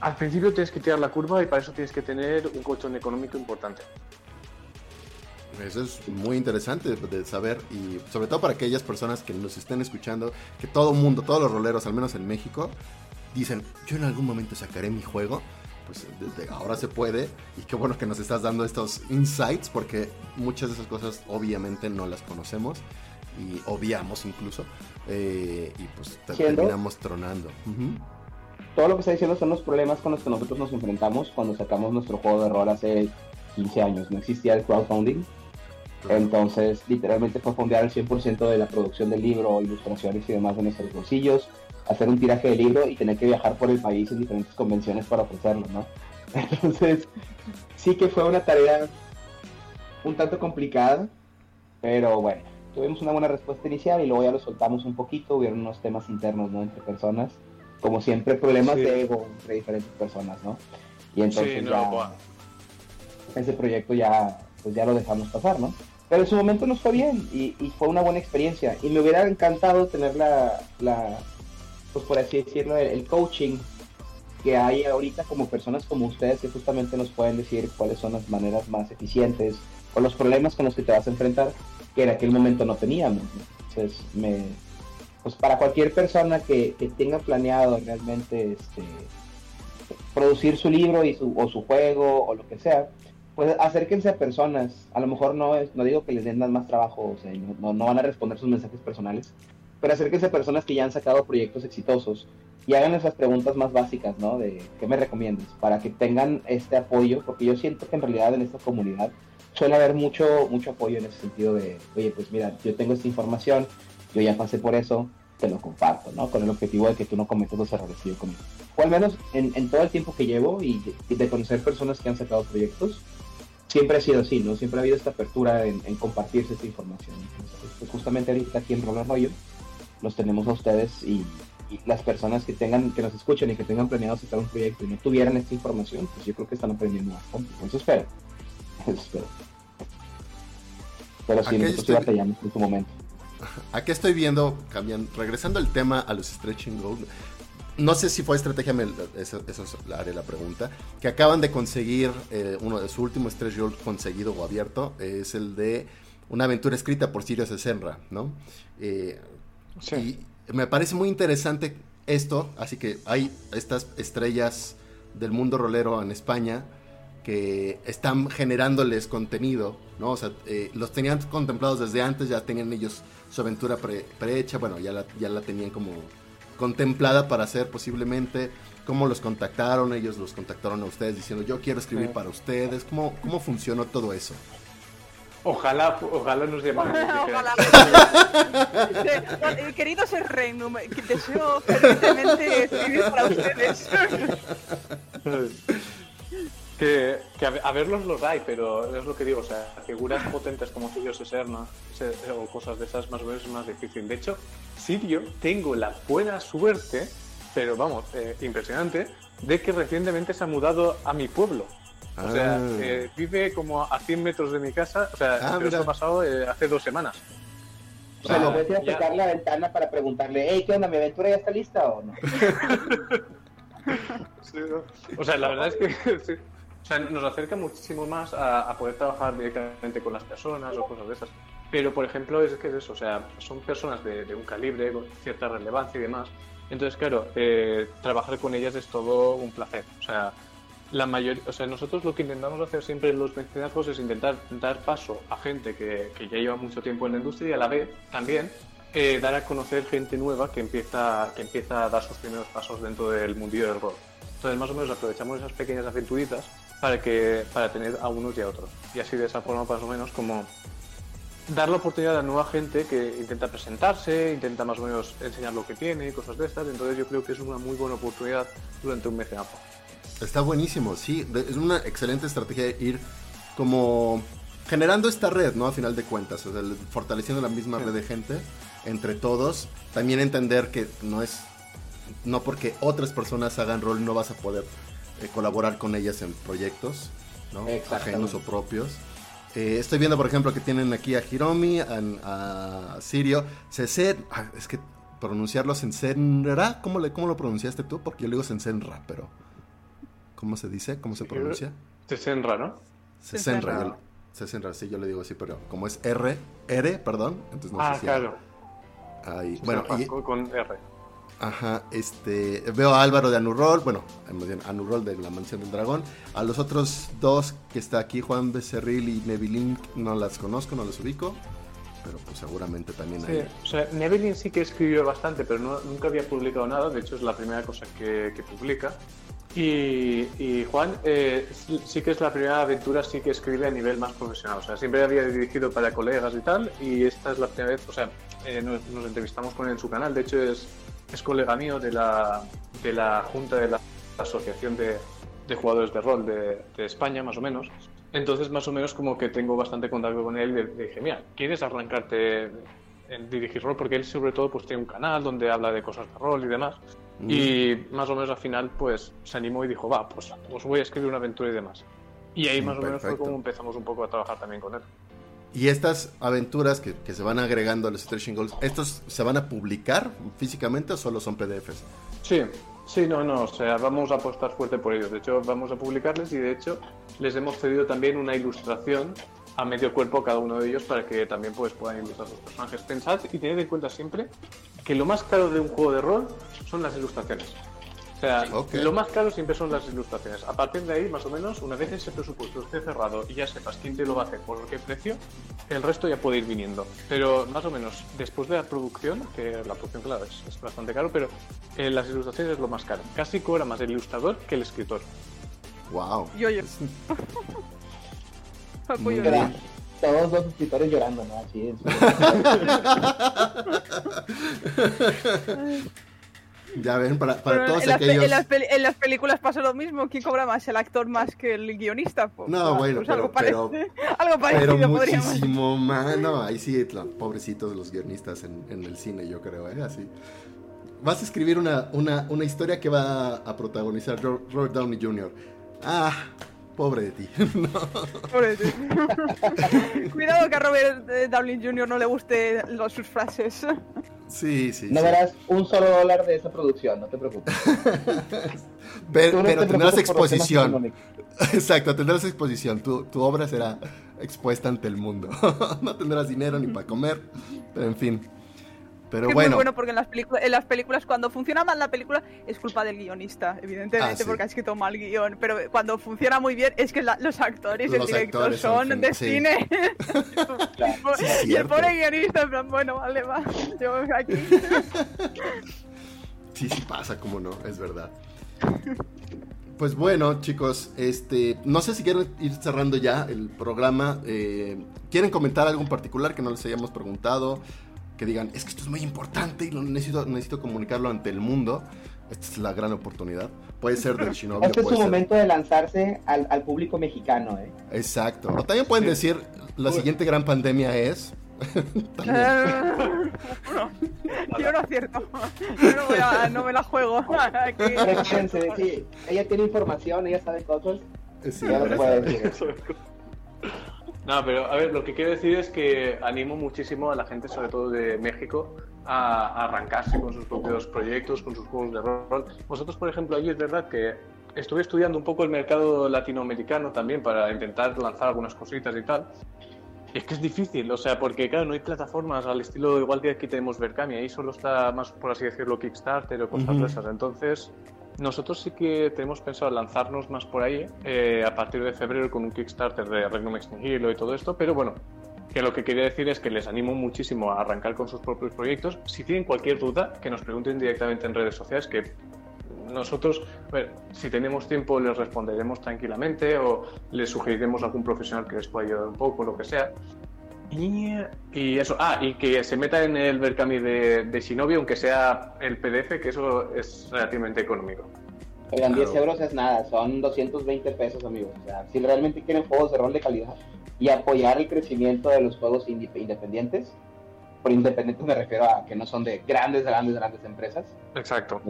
Speaker 3: al principio tienes que tirar la curva y para eso tienes que tener un colchón económico importante.
Speaker 1: Eso es muy interesante de saber y sobre todo para aquellas personas que nos estén escuchando, que todo mundo, todos los roleros, al menos en México, dicen, yo en algún momento sacaré mi juego. Pues desde ahora se puede y qué bueno que nos estás dando estos insights porque muchas de esas cosas obviamente no las conocemos y obviamos incluso eh, y pues terminamos tronando.
Speaker 4: Todo lo que está diciendo son los problemas con los que nosotros nos enfrentamos cuando sacamos nuestro juego de rol hace 15 años. No existía el crowdfunding entonces, literalmente fue fondear el 100% de la producción del libro, ilustraciones y demás de nuestros bolsillos, hacer un tiraje de libro y tener que viajar por el país en diferentes convenciones para ofrecerlo, ¿no? Entonces, sí que fue una tarea un tanto complicada, pero bueno, tuvimos una buena respuesta inicial y luego ya lo soltamos un poquito, hubieron unos temas internos, ¿no? Entre personas, como siempre, problemas de ego entre diferentes personas, ¿no? Y entonces ya, ese proyecto ya, pues ya lo dejamos pasar, ¿no? Pero en su momento nos fue bien y, fue una buena experiencia. Y me hubiera encantado tener la, pues por así decirlo, el, coaching que hay ahorita como personas como ustedes que justamente nos pueden decir cuáles son las maneras más eficientes o los problemas con los que te vas a enfrentar que en aquel momento no teníamos. Entonces, me, pues para cualquier persona que, tenga planeado realmente este, producir su libro y o su juego o lo que sea, pues acérquense a personas. A lo mejor no no digo que les den más trabajo, o sea, no, no, van a responder sus mensajes personales, pero acérquense a personas que ya han sacado proyectos exitosos y hagan esas preguntas más básicas, ¿no? De qué me recomiendas, para que tengan este apoyo, porque yo siento que en realidad en esta comunidad suele haber mucho, mucho apoyo en ese sentido de, oye, pues mira, yo tengo esta información, yo ya pasé por eso, te lo comparto, ¿no? Con el objetivo de que tú no cometas los errores que yo cometí. O al menos en, en todo el tiempo que llevo y de conocer personas que han sacado proyectos, siempre ha sido así, ¿no? Siempre ha habido esta apertura en, compartirse esta información. Pues, justamente ahorita aquí en Roller Rollo los tenemos a ustedes y, las personas que tengan, que nos escuchen y que tengan planeado sacar un proyecto y no tuvieran esta información, pues yo creo que están aprendiendo bastante. Eso espero. Eso espero. Pero sí, nosotros estoy... batallamos en tu momento.
Speaker 1: Aquí estoy viendo, cambiando, regresando el tema a los stretching goals, no sé si fue estrategia, eso, eso haré la pregunta, que acaban de conseguir eh, uno de sus últimos tres goals conseguido o abierto, es el de una aventura escrita por Sirius Senra, ¿no? Eh, sí. me parece muy interesante esto, así que hay estas estrellas del mundo rolero en España que están generándoles contenido, ¿no? O sea, eh, los tenían contemplados desde antes, ya tenían ellos su aventura pre- prehecha, bueno, ya la, ya la tenían como contemplada para hacer posiblemente, cómo los contactaron, ellos los contactaron a ustedes diciendo yo quiero escribir
Speaker 3: Sí.
Speaker 1: para ustedes, ¿cómo, cómo funcionó todo eso?
Speaker 3: Ojalá, ojalá nos dijeran,
Speaker 2: Ojalá. Sí, eh, Querido ser rey, deseo fervientemente escribir para ustedes.
Speaker 3: Que, que a, ver- a verlos los hay, pero es lo que digo, o sea, figuras potentes como Sirio Seserna se- o cosas de esas más o menos es más difícil. De hecho, Sirio tengo la buena suerte, pero vamos, eh, impresionante, de que recientemente se ha mudado a mi pueblo. O sea,
Speaker 1: Ah.
Speaker 3: eh, vive como a 100 metros de mi casa, o sea,
Speaker 1: Ah,
Speaker 3: pero esto ha pasado eh, hace dos semanas.
Speaker 4: O sea,
Speaker 1: Ah,
Speaker 4: le voy a tocar la ventana para preguntarle, hey, ¿qué onda? ¿Mi aventura ya está lista o no?
Speaker 3: Sí, ¿no? O sea, la verdad es que sí. O sea, nos acerca muchísimo más a, a poder trabajar directamente con las personas o cosas de esas. Pero, por ejemplo, es que es eso, o sea, son personas de, de un calibre, con cierta relevancia y demás. Entonces, claro, eh, trabajar con ellas es todo un placer. O sea, la mayoría, o sea, nosotros lo que intentamos hacer siempre en los mecenazgos es intentar dar paso a gente que, que ya lleva mucho tiempo en la industria y a la vez también eh, dar a conocer gente nueva que empieza, que empieza a dar sus primeros pasos dentro del mundillo del rol. Entonces, más o menos aprovechamos esas pequeñas aventuritas para, que, para tener a unos y a otros. Y así de esa forma, más o menos, como dar la oportunidad a nueva gente que intenta presentarse, intenta más o menos enseñar lo que tiene y cosas de estas. Entonces, yo creo que es una muy buena oportunidad durante un mecenazgo.
Speaker 1: Está buenísimo, sí. de- es una excelente estrategia ir como generando esta red, ¿no? A final de cuentas, o sea, el- fortaleciendo la misma
Speaker 3: Sí.
Speaker 1: red de gente entre todos. También entender que no es, no porque otras personas hagan rol no vas a poder eh, colaborar con ellas en proyectos, ¿no? Ajenos o propios. Eh, estoy viendo, por ejemplo, que tienen aquí a Hiromi, a, a Sirio, Cecet, ah, es que pronunciarlo Sensenra, ¿cómo, le, ¿cómo lo pronunciaste tú? Porque yo le digo Sensenra, pero ¿cómo se dice? ¿Cómo se pronuncia?
Speaker 3: Te senra, ¿no?
Speaker 1: Sesenra,
Speaker 2: Sesenra.
Speaker 1: Sesenra, sí, yo le digo así, pero como es R, R, perdón, entonces no
Speaker 3: ah,
Speaker 1: sé si...
Speaker 3: claro.
Speaker 1: ahí- bueno, y,
Speaker 3: con R.
Speaker 1: Ajá, este, veo a Álvaro de Anurrol, bueno, bien Anurrol de la Mansión del Dragón. A los otros dos que está aquí, Juan Becerril y Nevilink, no las conozco, no las ubico, pero pues seguramente también
Speaker 3: Sí,
Speaker 1: hay.
Speaker 3: o sea, sí que escribió bastante, pero no- nunca había publicado nada. De hecho, es la primera cosa que, que publica. Y, Juan eh, sí, que es la primera aventura, sí que escribe a nivel más profesional. O sea, siempre había dirigido para colegas y tal. Y esta es la primera vez, o sea, eh, nos, entrevistamos con él en su canal. De hecho, es, es colega mío de la, de la junta de la Asociación de, de Jugadores de Rol de, España, más o menos. Entonces, más o menos, como que tengo bastante contacto con él y le dije, mira, ¿quieres arrancarte en dirigir rol? Porque él, sobre todo, pues tiene un canal donde habla de cosas de rol y demás.
Speaker 1: Mm.
Speaker 3: Y más o menos al final, pues se animó y dijo, va, pues os voy a escribir una aventura y demás. Y ahí más o menos fue
Speaker 1: perfecto.
Speaker 3: como empezamos un poco a trabajar también con él.
Speaker 1: Y estas aventuras que, que se van agregando a los Stretching Goals, ¿estos se van a publicar físicamente o solo son PDFs?
Speaker 3: Sí, sí, no, no, o sea, vamos a apostar fuerte por ellos. De hecho, vamos a publicarles y de hecho les hemos cedido también una ilustración a medio cuerpo cada uno de ellos para que también pues, puedan ilustrar sus personajes. Pensad y tened en cuenta siempre que lo más caro de un juego de rol son las ilustraciones. O sea, lo más caro siempre son las ilustraciones. A partir de ahí, más o menos, una vez ese presupuesto esté cerrado y ya sepas quién te lo va a hacer, por qué precio, el resto ya puede ir viniendo. Pero más o menos, después de la producción, que la producción, claro, es, es bastante caro, pero eh, las ilustraciones es lo más caro. Casi cobra más el ilustrador que el escritor.
Speaker 1: ¡Wow!
Speaker 2: Yo, yo.
Speaker 1: Muy
Speaker 2: Apoyo.
Speaker 4: Todos los escritores llorando, ¿no? Así es.
Speaker 1: Ya ven, para, para todos
Speaker 2: en, las,
Speaker 1: aquellos...
Speaker 2: en las en las películas pasa lo mismo. ¿Quién cobra más? ¿El actor más que el guionista? Pues,
Speaker 1: No,
Speaker 2: pues,
Speaker 1: bueno,
Speaker 2: pues
Speaker 1: pero-
Speaker 2: algo,
Speaker 1: pero-
Speaker 2: parece- algo parecido
Speaker 1: Pero
Speaker 2: podríamos
Speaker 1: muchísimo más. No, ahí sí, la- pobrecitos los guionistas en, en el cine, yo creo, ¿eh? Así. Vas a escribir una, una, una historia que va a protagonizar Ro- Robert Downey Jr. Ah, pobre de ti. No.
Speaker 2: Pobre tío. Cuidado que a Robert eh, Downey Jr. no le guste los- sus frases.
Speaker 1: Sí, sí.
Speaker 4: No
Speaker 1: sí.
Speaker 4: verás un solo dólar de esa producción, no te preocupes.
Speaker 1: Pero,
Speaker 4: Tú no
Speaker 1: pero
Speaker 4: te
Speaker 1: tendrás exposición. Exacto, tendrás exposición. Tu, tu obra será expuesta ante el mundo. no tendrás dinero ni para comer, pero en fin. Pero
Speaker 2: Es
Speaker 1: bueno,
Speaker 2: muy bueno porque en las, pelicu- en las películas, cuando funciona mal la película, es culpa del guionista, evidentemente,
Speaker 1: Ah, sí.
Speaker 2: porque ha escrito mal guion. Pero cuando funciona muy bien, es que la- los actores y el director
Speaker 1: actores son
Speaker 2: de
Speaker 1: sí.
Speaker 2: cine.
Speaker 4: Claro.
Speaker 1: Sí,
Speaker 2: y el pobre guionista, en plan, bueno, vale, va. Yo aquí.
Speaker 1: Sí, sí pasa, como no, es verdad. Pues bueno, chicos, este, no sé si quieren ir cerrando ya el programa. eh, ¿Quieren comentar algo en particular que no les hayamos preguntado? Que digan, es que esto es muy importante y lo necesito, necesito comunicarlo ante el mundo. Esta es la gran oportunidad. Puede ser del Shinobi.
Speaker 4: Este es su
Speaker 1: ser-
Speaker 4: momento de lanzarse al, al público mexicano, ¿eh?
Speaker 1: Exacto. O también pueden decir, la siguiente gran pandemia es... También.
Speaker 2: no, yo no acierto. Yo no, voy a, no me la juego.
Speaker 4: Sí, ella tiene información, ella sabe cosas,
Speaker 1: Sí,
Speaker 4: ya lo puede decir.
Speaker 3: No, pero a ver, lo que quiero decir es que animo muchísimo a la gente, sobre todo de México, a, a arrancarse con sus propios proyectos, con sus juegos de rol. Vosotros, por ejemplo, allí es verdad que estuve estudiando un poco el mercado latinoamericano también para intentar lanzar algunas cositas y tal. Y es que es difícil, o sea, porque claro, no hay plataformas al estilo igual que aquí tenemos Berkami, ahí solo está más, por así decirlo, Kickstarter o cosas de esas. Entonces, nosotros sí que tenemos pensado lanzarnos más por ahí eh, a partir de febrero con un Kickstarter de Regnum Extinguirlo y todo esto, pero bueno, que lo que quería decir es que les animo muchísimo a arrancar con sus propios proyectos. Si tienen cualquier duda, que nos pregunten directamente en redes sociales, que nosotros, a ver, si tenemos tiempo, les responderemos tranquilamente o les sugeriremos algún profesional que les pueda ayudar un poco, lo que sea. Y, y eso, ah, y que se meta en el Berkami de, de Shinobi, aunque sea el PDF, que eso es relativamente económico.
Speaker 4: Oigan, 10
Speaker 1: Claro.
Speaker 4: euros es nada, son 220 pesos, amigos. O sea, si realmente quieren juegos de rol de calidad y apoyar el crecimiento de los juegos inde- independientes, por independientes me refiero a que no son de grandes, grandes, grandes empresas,
Speaker 3: Exacto.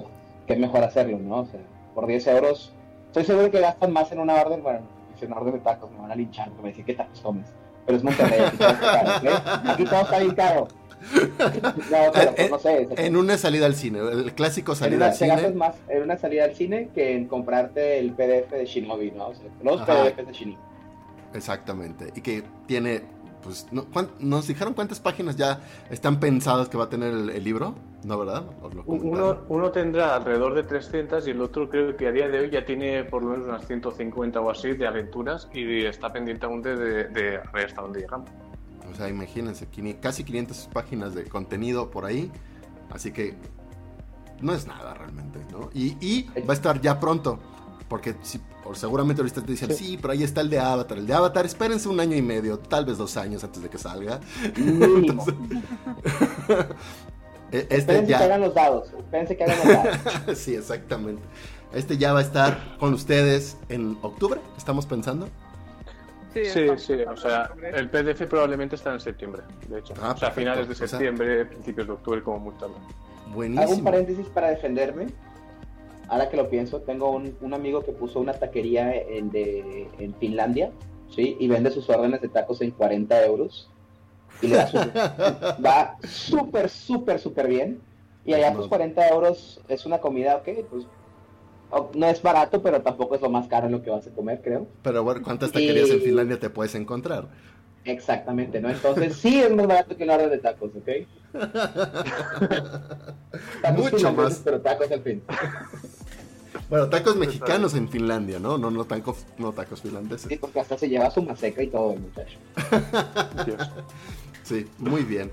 Speaker 4: que es mejor hacerlo, ¿no? O sea, por 10 euros, estoy seguro que gastan más en una orden, bueno, en una orden de tacos me van a linchar, porque me dicen, ¿qué tacos comes? Pero es Monterrey, aquí todo está caro, ¿ok? Aquí todo está bien caro. No, pero pues, no sé.
Speaker 1: En una salida al cine, el clásico salida
Speaker 4: una,
Speaker 1: al cine.
Speaker 4: más en una salida al cine que en comprarte el PDF de Shinobi, ¿no? O sea, los
Speaker 1: Ajá.
Speaker 4: PDFs de Shinobi.
Speaker 1: Exactamente. Y que tiene, pues, no- ¿cuán- ¿nos dijeron cuántas páginas ya están pensadas que va a tener el, el libro? ¿No, verdad? ¿Os lo
Speaker 3: Uno, uno tendrá alrededor de 300 y el otro creo que a día de hoy ya tiene por lo menos unas 150 o así de aventuras y está pendiente aún de, de, de a ver hasta dónde llegamos.
Speaker 1: O sea, imagínense, casi 500 páginas de contenido por ahí. Así que no es nada realmente, ¿no? Y, y va a estar ya pronto. Porque si, o seguramente ahorita te dicen, sí. pero ahí está el de Avatar. El de Avatar, espérense un año y medio, tal vez dos años antes de que salga.
Speaker 4: Mínimo.
Speaker 1: E- Este
Speaker 4: Espérense que
Speaker 1: ya.
Speaker 4: hagan los dados. Espérense que hagan los dados.
Speaker 1: sí, exactamente. Este ya va a estar con ustedes en octubre, estamos pensando.
Speaker 3: Sí, sí, o sea, el PDF probablemente está en septiembre, de hecho.
Speaker 1: Ah,
Speaker 3: o sea,
Speaker 1: perfecto.
Speaker 3: finales de
Speaker 1: O sea-
Speaker 3: septiembre, principios de octubre, como muy tarde.
Speaker 4: Hago un
Speaker 1: Buenísimo.
Speaker 4: paréntesis para defenderme. Ahora que lo pienso, tengo un, un amigo que puso una taquería en, de, en Finlandia, ¿sí? Y vende sus órdenes de tacos en 40 euros. Y le da su- va súper, súper, súper bien. Y allá, pues,
Speaker 1: No.
Speaker 4: 40 euros es una comida, ok, pues, no es barato, pero tampoco es lo más caro en lo que vas a comer, creo.
Speaker 1: Pero bueno, ¿cuántas taquerías en Finlandia te puedes encontrar?
Speaker 4: Exactamente, ¿no? Entonces, sí es más barato que una orden de tacos, ¿ok? Tacos
Speaker 1: Mucho más.
Speaker 4: Pero tacos al fin.
Speaker 1: Bueno, tacos mexicanos en Finlandia, ¿no? No, no, tacos, no tacos
Speaker 4: Sí,
Speaker 1: finlandeses.
Speaker 4: porque hasta se lleva su maseca y todo el muchacho.
Speaker 1: Sí, muy bien.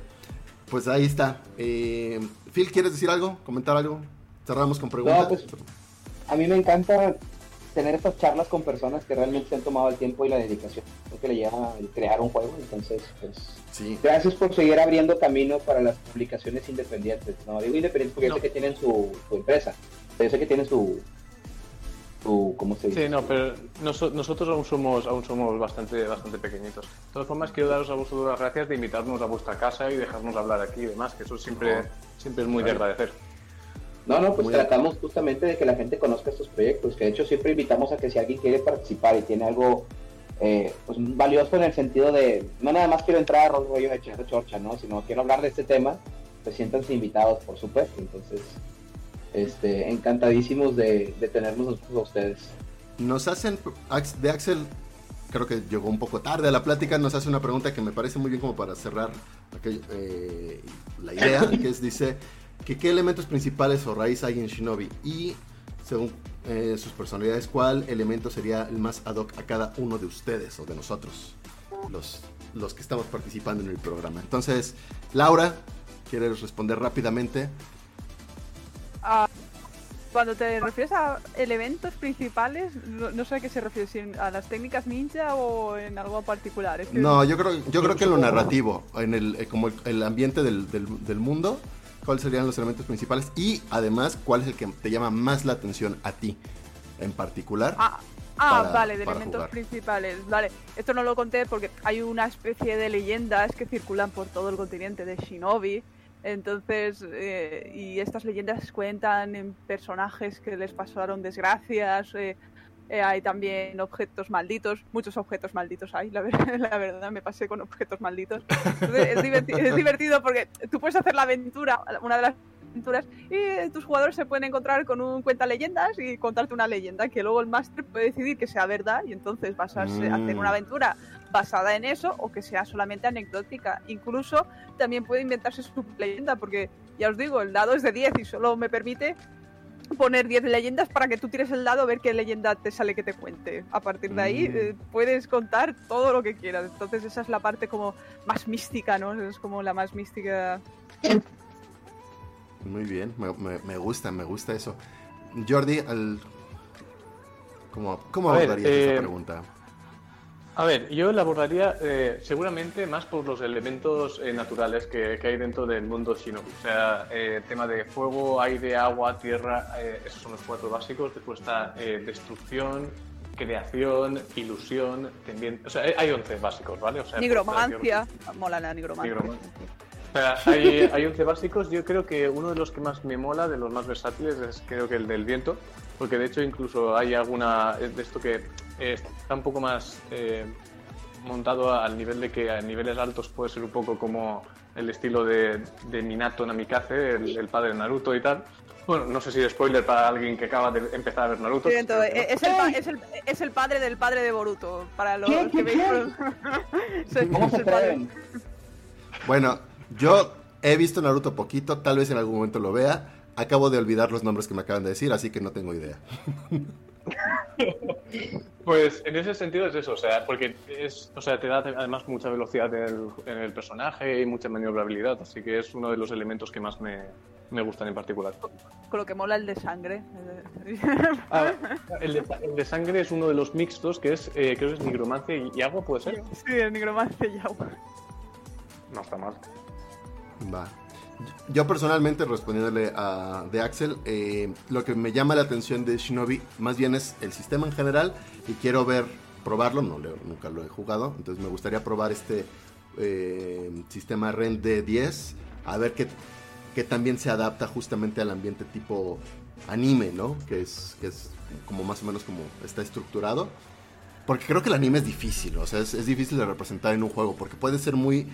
Speaker 1: Pues ahí está. Eh, Phil, ¿quieres decir algo? ¿Comentar algo? Cerramos con preguntas.
Speaker 4: No, pues, A mí me encanta tener estas charlas con personas que realmente se han tomado el tiempo y la dedicación que le lleva el crear un juego. Entonces, pues,
Speaker 1: Sí,
Speaker 4: gracias por seguir abriendo camino para las publicaciones independientes. No digo independientes porque
Speaker 3: No.
Speaker 4: yo sé que tienen su, su empresa. Yo sé que tienen su, su ¿cómo se dice?
Speaker 3: Sí, no, pero noso- nosotros aún somos, aún somos bastante, bastante pequeñitos. De todas formas, quiero daros a vosotros las gracias de invitarnos a vuestra casa y dejarnos hablar aquí y demás, que eso siempre,
Speaker 1: No.
Speaker 3: siempre es muy
Speaker 1: Vale.
Speaker 3: de agradecer.
Speaker 4: No, no, pues
Speaker 1: Muy
Speaker 4: tratamos justamente de que la gente conozca estos proyectos, que de hecho siempre invitamos a que si alguien quiere participar y tiene algo eh, pues, valioso en el sentido de, no nada más quiero entrar a rollo de chorcha, ¿no? Sino quiero hablar de este tema, pues siéntanse invitados, por supuesto. Entonces, este, encantadísimos de, de tenernos nosotros a ustedes.
Speaker 1: nos hacen de Axel creo que llegó un poco tarde a la plática, nos hace una pregunta que me parece muy bien como para cerrar eh, la idea, que es, dice, que qué elementos principales o raíz hay en Shinobi y según eh, sus personalidades, cuál elemento sería el más ad hoc a cada uno de ustedes o de nosotros, los, los que estamos participando en el programa. Entonces, Laura, ¿quieres responder rápidamente?
Speaker 2: Ah, cuando te refieres a elementos principales, no, sé a qué se refiere, si a las técnicas ninja o en algo particular.
Speaker 1: No, yo creo, yo creo que en lo narrativo, en el, eh, como el, ambiente del, del, mundo, cuáles serían los elementos principales y además cuál es el que te llama más la atención a ti en particular.
Speaker 2: Ah, ah vale, de elementos principales. Vale, esto no lo conté porque hay una especie de leyendas que circulan por todo el continente de Shinobi entonces, eh, y estas leyendas cuentan en personajes que les pasaron desgracias. Eh, eh, hay también objetos malditos, muchos objetos malditos hay, la, la verdad, me pasé con objetos malditos. es, es, divertido porque tú puedes hacer la aventura, una de las aventuras, y tus jugadores se pueden encontrar con un cuenta leyendas y contarte una leyenda que luego el máster puede decidir que sea verdad y entonces vas a hacer una mm. aventura basada en eso o que sea solamente anecdótica. Incluso también puede inventarse su leyenda, porque ya os digo, el dado es de 10 y solo me permite poner 10 leyendas para que tú tires el dado a ver qué leyenda te sale que te cuente. A partir de ahí mm. eh, puedes contar todo lo que quieras. Entonces esa es la parte como más mística, ¿no? Es como la más mística.
Speaker 1: Muy bien, me, gusta, me gusta eso. Jordi, al... ¿cómo, cómo abordarías esa eh, pregunta?
Speaker 3: A ver, yo la abordaría eh, seguramente más por los elementos eh, naturales que, hay dentro del mundo shinobi. O sea, eh, tema de fuego, aire, agua, tierra, esos son los cuatro básicos. Después está destrucción, creación, ilusión, también... O sea, hay 11 básicos, ¿vale? O sea,
Speaker 2: nigromancia, mola la nigromancia.
Speaker 3: O sea, hay, hay 11 básicos. Yo creo que uno de los que más me mola, de los más versátiles, es creo que el del viento. Porque de hecho incluso hay alguna de esto que está un poco más eh, montado al nivel de que a niveles altos puede ser un poco como el estilo de, Minato Namikaze, el, padre de Naruto y tal. Bueno, no sé si es spoiler para alguien que acaba de empezar a ver Naruto.
Speaker 2: es, el, es, el, es, el, padre del padre de Boruto, para los que veis.
Speaker 4: ¿Cómo se
Speaker 1: Bueno, yo he visto Naruto poquito, tal vez en algún momento lo vea. Acabo de olvidar los nombres que me acaban de decir, así que no tengo idea.
Speaker 3: Pues en ese sentido es eso, o sea, porque es, o sea, te da además mucha velocidad en el, personaje y mucha maniobrabilidad, así que es uno de los elementos que más me, me gustan en particular.
Speaker 2: Con lo que mola el de sangre.
Speaker 3: Ah, el, de, sangre es uno de los mixtos que es, eh, creo que es nigromancia y, agua, ¿puede ser?
Speaker 2: Sí, el nigromancia y agua.
Speaker 3: No está mal.
Speaker 1: Va. Yo personalmente, respondiéndole a de Axel, eh, lo que me llama la atención de Shinobi más bien es el sistema en general y quiero ver, probarlo, no nunca lo he jugado, entonces me gustaría probar este eh, sistema REN D10, a ver qué, también se adapta justamente al ambiente tipo anime, ¿no? Que es, que es como más o menos como está estructurado. Porque creo que el anime es difícil, o sea, es difícil de representar en un juego, porque puede ser muy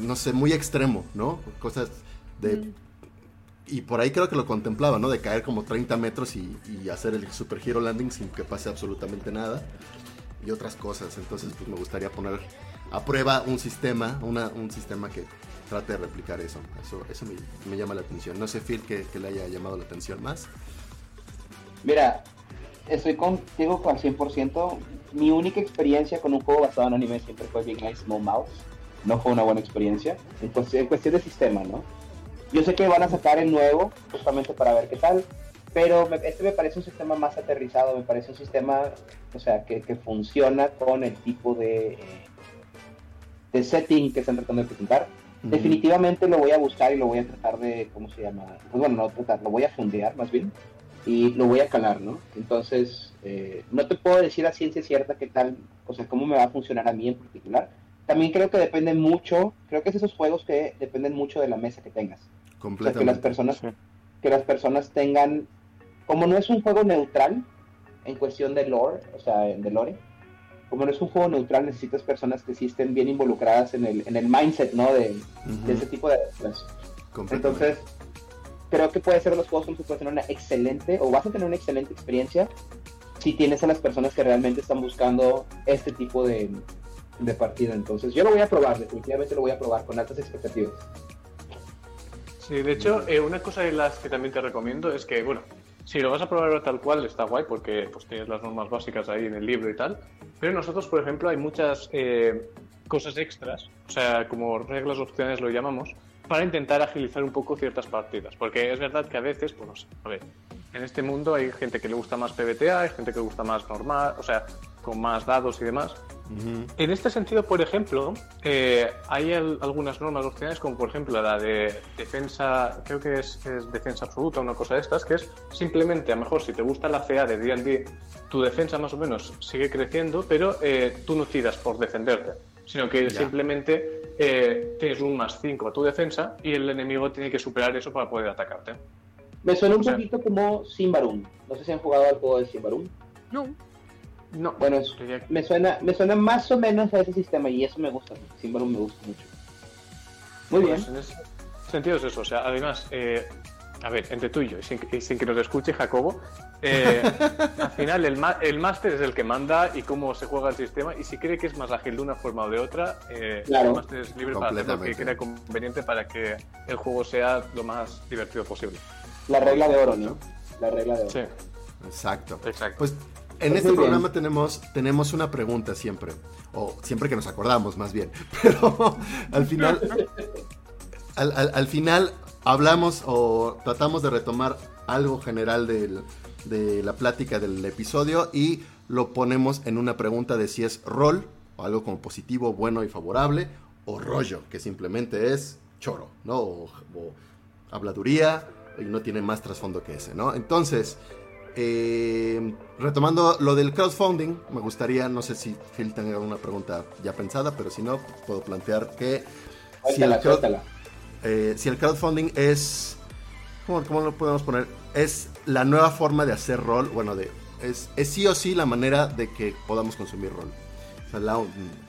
Speaker 1: no sé, muy extremo, ¿no? Cosas de... Y por ahí creo que lo contemplaba, ¿no? De caer como 30 metros y, hacer el super hero landing sin que pase absolutamente nada. Y otras cosas. Entonces, pues me gustaría poner a prueba un sistema, un sistema que trate de replicar eso. Eso, eso me, llama la atención. No sé, Phil, que, que, le haya llamado la atención más.
Speaker 4: Mira, estoy contigo con 100%. Mi única experiencia con un juego basado en anime siempre fue Big Nice Small Mouse no fue una buena experiencia. Entonces, en cuestión de sistema, ¿no? Yo sé que van a sacar el nuevo, justamente para ver qué tal, pero este me parece un sistema más aterrizado, me parece un sistema, o sea, que, que funciona con el tipo de, de setting que están tratando de presentar. Definitivamente lo voy a buscar y lo voy a tratar de, ¿cómo se llama? Pues bueno, no tratar, lo voy a fundear más bien y lo voy a calar, ¿no? Entonces, eh, no te puedo decir a ciencia cierta qué tal, o sea, cómo me va a funcionar a mí en particular, también creo que depende mucho, creo que es esos juegos que dependen mucho de la mesa que tengas.
Speaker 1: Completamente.
Speaker 4: que las personas, que las personas tengan, como no es un juego neutral en cuestión de lore, o sea, de lore, como no es un juego neutral, necesitas personas que sí estén bien involucradas en el, en el mindset, ¿no? De, ese tipo de cosas. Entonces, creo que puede ser los juegos donde puedes tener una excelente, o vas a tener una excelente experiencia si tienes a las personas que realmente están buscando este tipo de, de partida. Entonces, yo lo voy a probar, definitivamente lo voy a probar con altas expectativas.
Speaker 3: Sí, de hecho, eh, una cosa de las que también te recomiendo es que, bueno, si lo vas a probar tal cual está guay porque pues tienes las normas básicas ahí en el libro y tal, pero nosotros, por ejemplo, hay muchas eh, cosas extras, o sea, como reglas opcionales lo llamamos, para intentar agilizar un poco ciertas partidas, porque es verdad que a veces, pues no sé, a ver, en este mundo hay gente que le gusta más PBTA, hay gente que le gusta más normal, o sea, con más dados y demás, en este sentido, por ejemplo, eh, hay algunas normas opcionales, como por ejemplo la de defensa, creo que es, defensa absoluta, una cosa de estas, que es simplemente, a lo mejor si te gusta la CA de D&D, tu defensa más o menos sigue creciendo, pero eh, tú no tiras por defenderte, sino que simplemente eh, tienes un más 5 a tu defensa y el enemigo tiene que superar eso para poder atacarte.
Speaker 4: Me suena un poquito como Simbarum. No sé si han jugado al juego de Simbarum.
Speaker 2: No.
Speaker 3: No.
Speaker 4: Bueno, me suena, me suena más o menos a ese sistema y eso me gusta. Símbolo me gusta mucho. Muy bien.
Speaker 3: En ese sentido es eso. O sea, además, eh, a ver, entre tú y yo, y sin, que nos escuche Jacobo, eh, al final el, el máster es el que manda y cómo se juega el sistema. Y si cree que es más ágil de una forma o de otra, eh, el máster es libre para hacer lo que crea conveniente para que el juego sea lo más divertido posible.
Speaker 4: La regla de oro, ¿no? La regla de oro.
Speaker 3: Sí.
Speaker 1: Exacto.
Speaker 3: Exacto.
Speaker 1: Pues en este programa tenemos, tenemos una pregunta siempre, o siempre que nos acordamos más bien, pero al final, al, final hablamos o tratamos de retomar algo general de la plática del episodio y lo ponemos en una pregunta de si es rol, o algo como positivo, bueno y favorable, o rollo, que simplemente es choro, ¿no? O, o habladuría y no tiene más trasfondo que ese, ¿no? Entonces, eh, retomando lo del crowdfunding, me gustaría, no sé si Phil tenga alguna pregunta ya pensada, pero si no, puedo plantear que si el, eh, si el, crowdfunding es, ¿cómo, lo podemos poner? Es la nueva forma de hacer rol, bueno, de, es, es sí o sí la manera de que podamos consumir rol.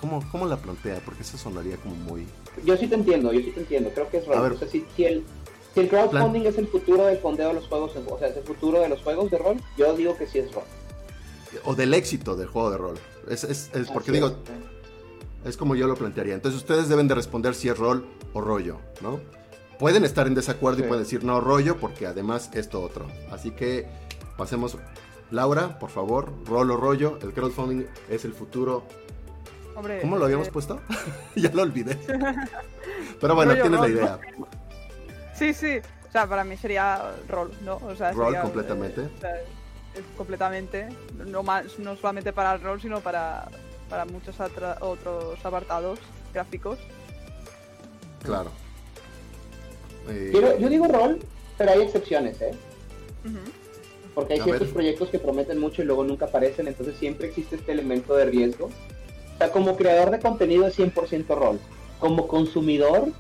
Speaker 1: ¿cómo, ¿Cómo la plantea? Porque eso sonaría como muy...
Speaker 4: Yo sí te entiendo, yo sí te entiendo, creo que es rol. O sea, si, si el si el crowdfunding es el futuro del fondeo de los juegos, o sea, es el futuro de los juegos de rol, yo digo que sí es rol.
Speaker 1: O del éxito del juego de rol. Es, es, porque digo, es como yo lo plantearía. Entonces ustedes deben de responder si es rol o rollo, ¿no? Pueden estar en desacuerdo y pueden decir no rollo porque además esto otro. Así que pasemos. Laura, por favor, rol o rollo. El crowdfunding es el futuro. ¿Cómo lo habíamos eh, puesto? ya lo olvidé. Pero bueno, tienes la idea.
Speaker 2: Sí, sí. O sea, para mí sería rol, ¿no? O sea,
Speaker 1: rol completamente.
Speaker 2: Eh, completamente. No, más, no solamente para el rol, sino para, para muchos otros apartados gráficos.
Speaker 1: Claro.
Speaker 4: Eh, yo, digo rol, pero hay excepciones, ¿eh? Porque hay ciertos proyectos que prometen mucho y luego nunca aparecen, entonces siempre existe este elemento de riesgo. O sea, como creador de contenido es 100% rol. Como consumidor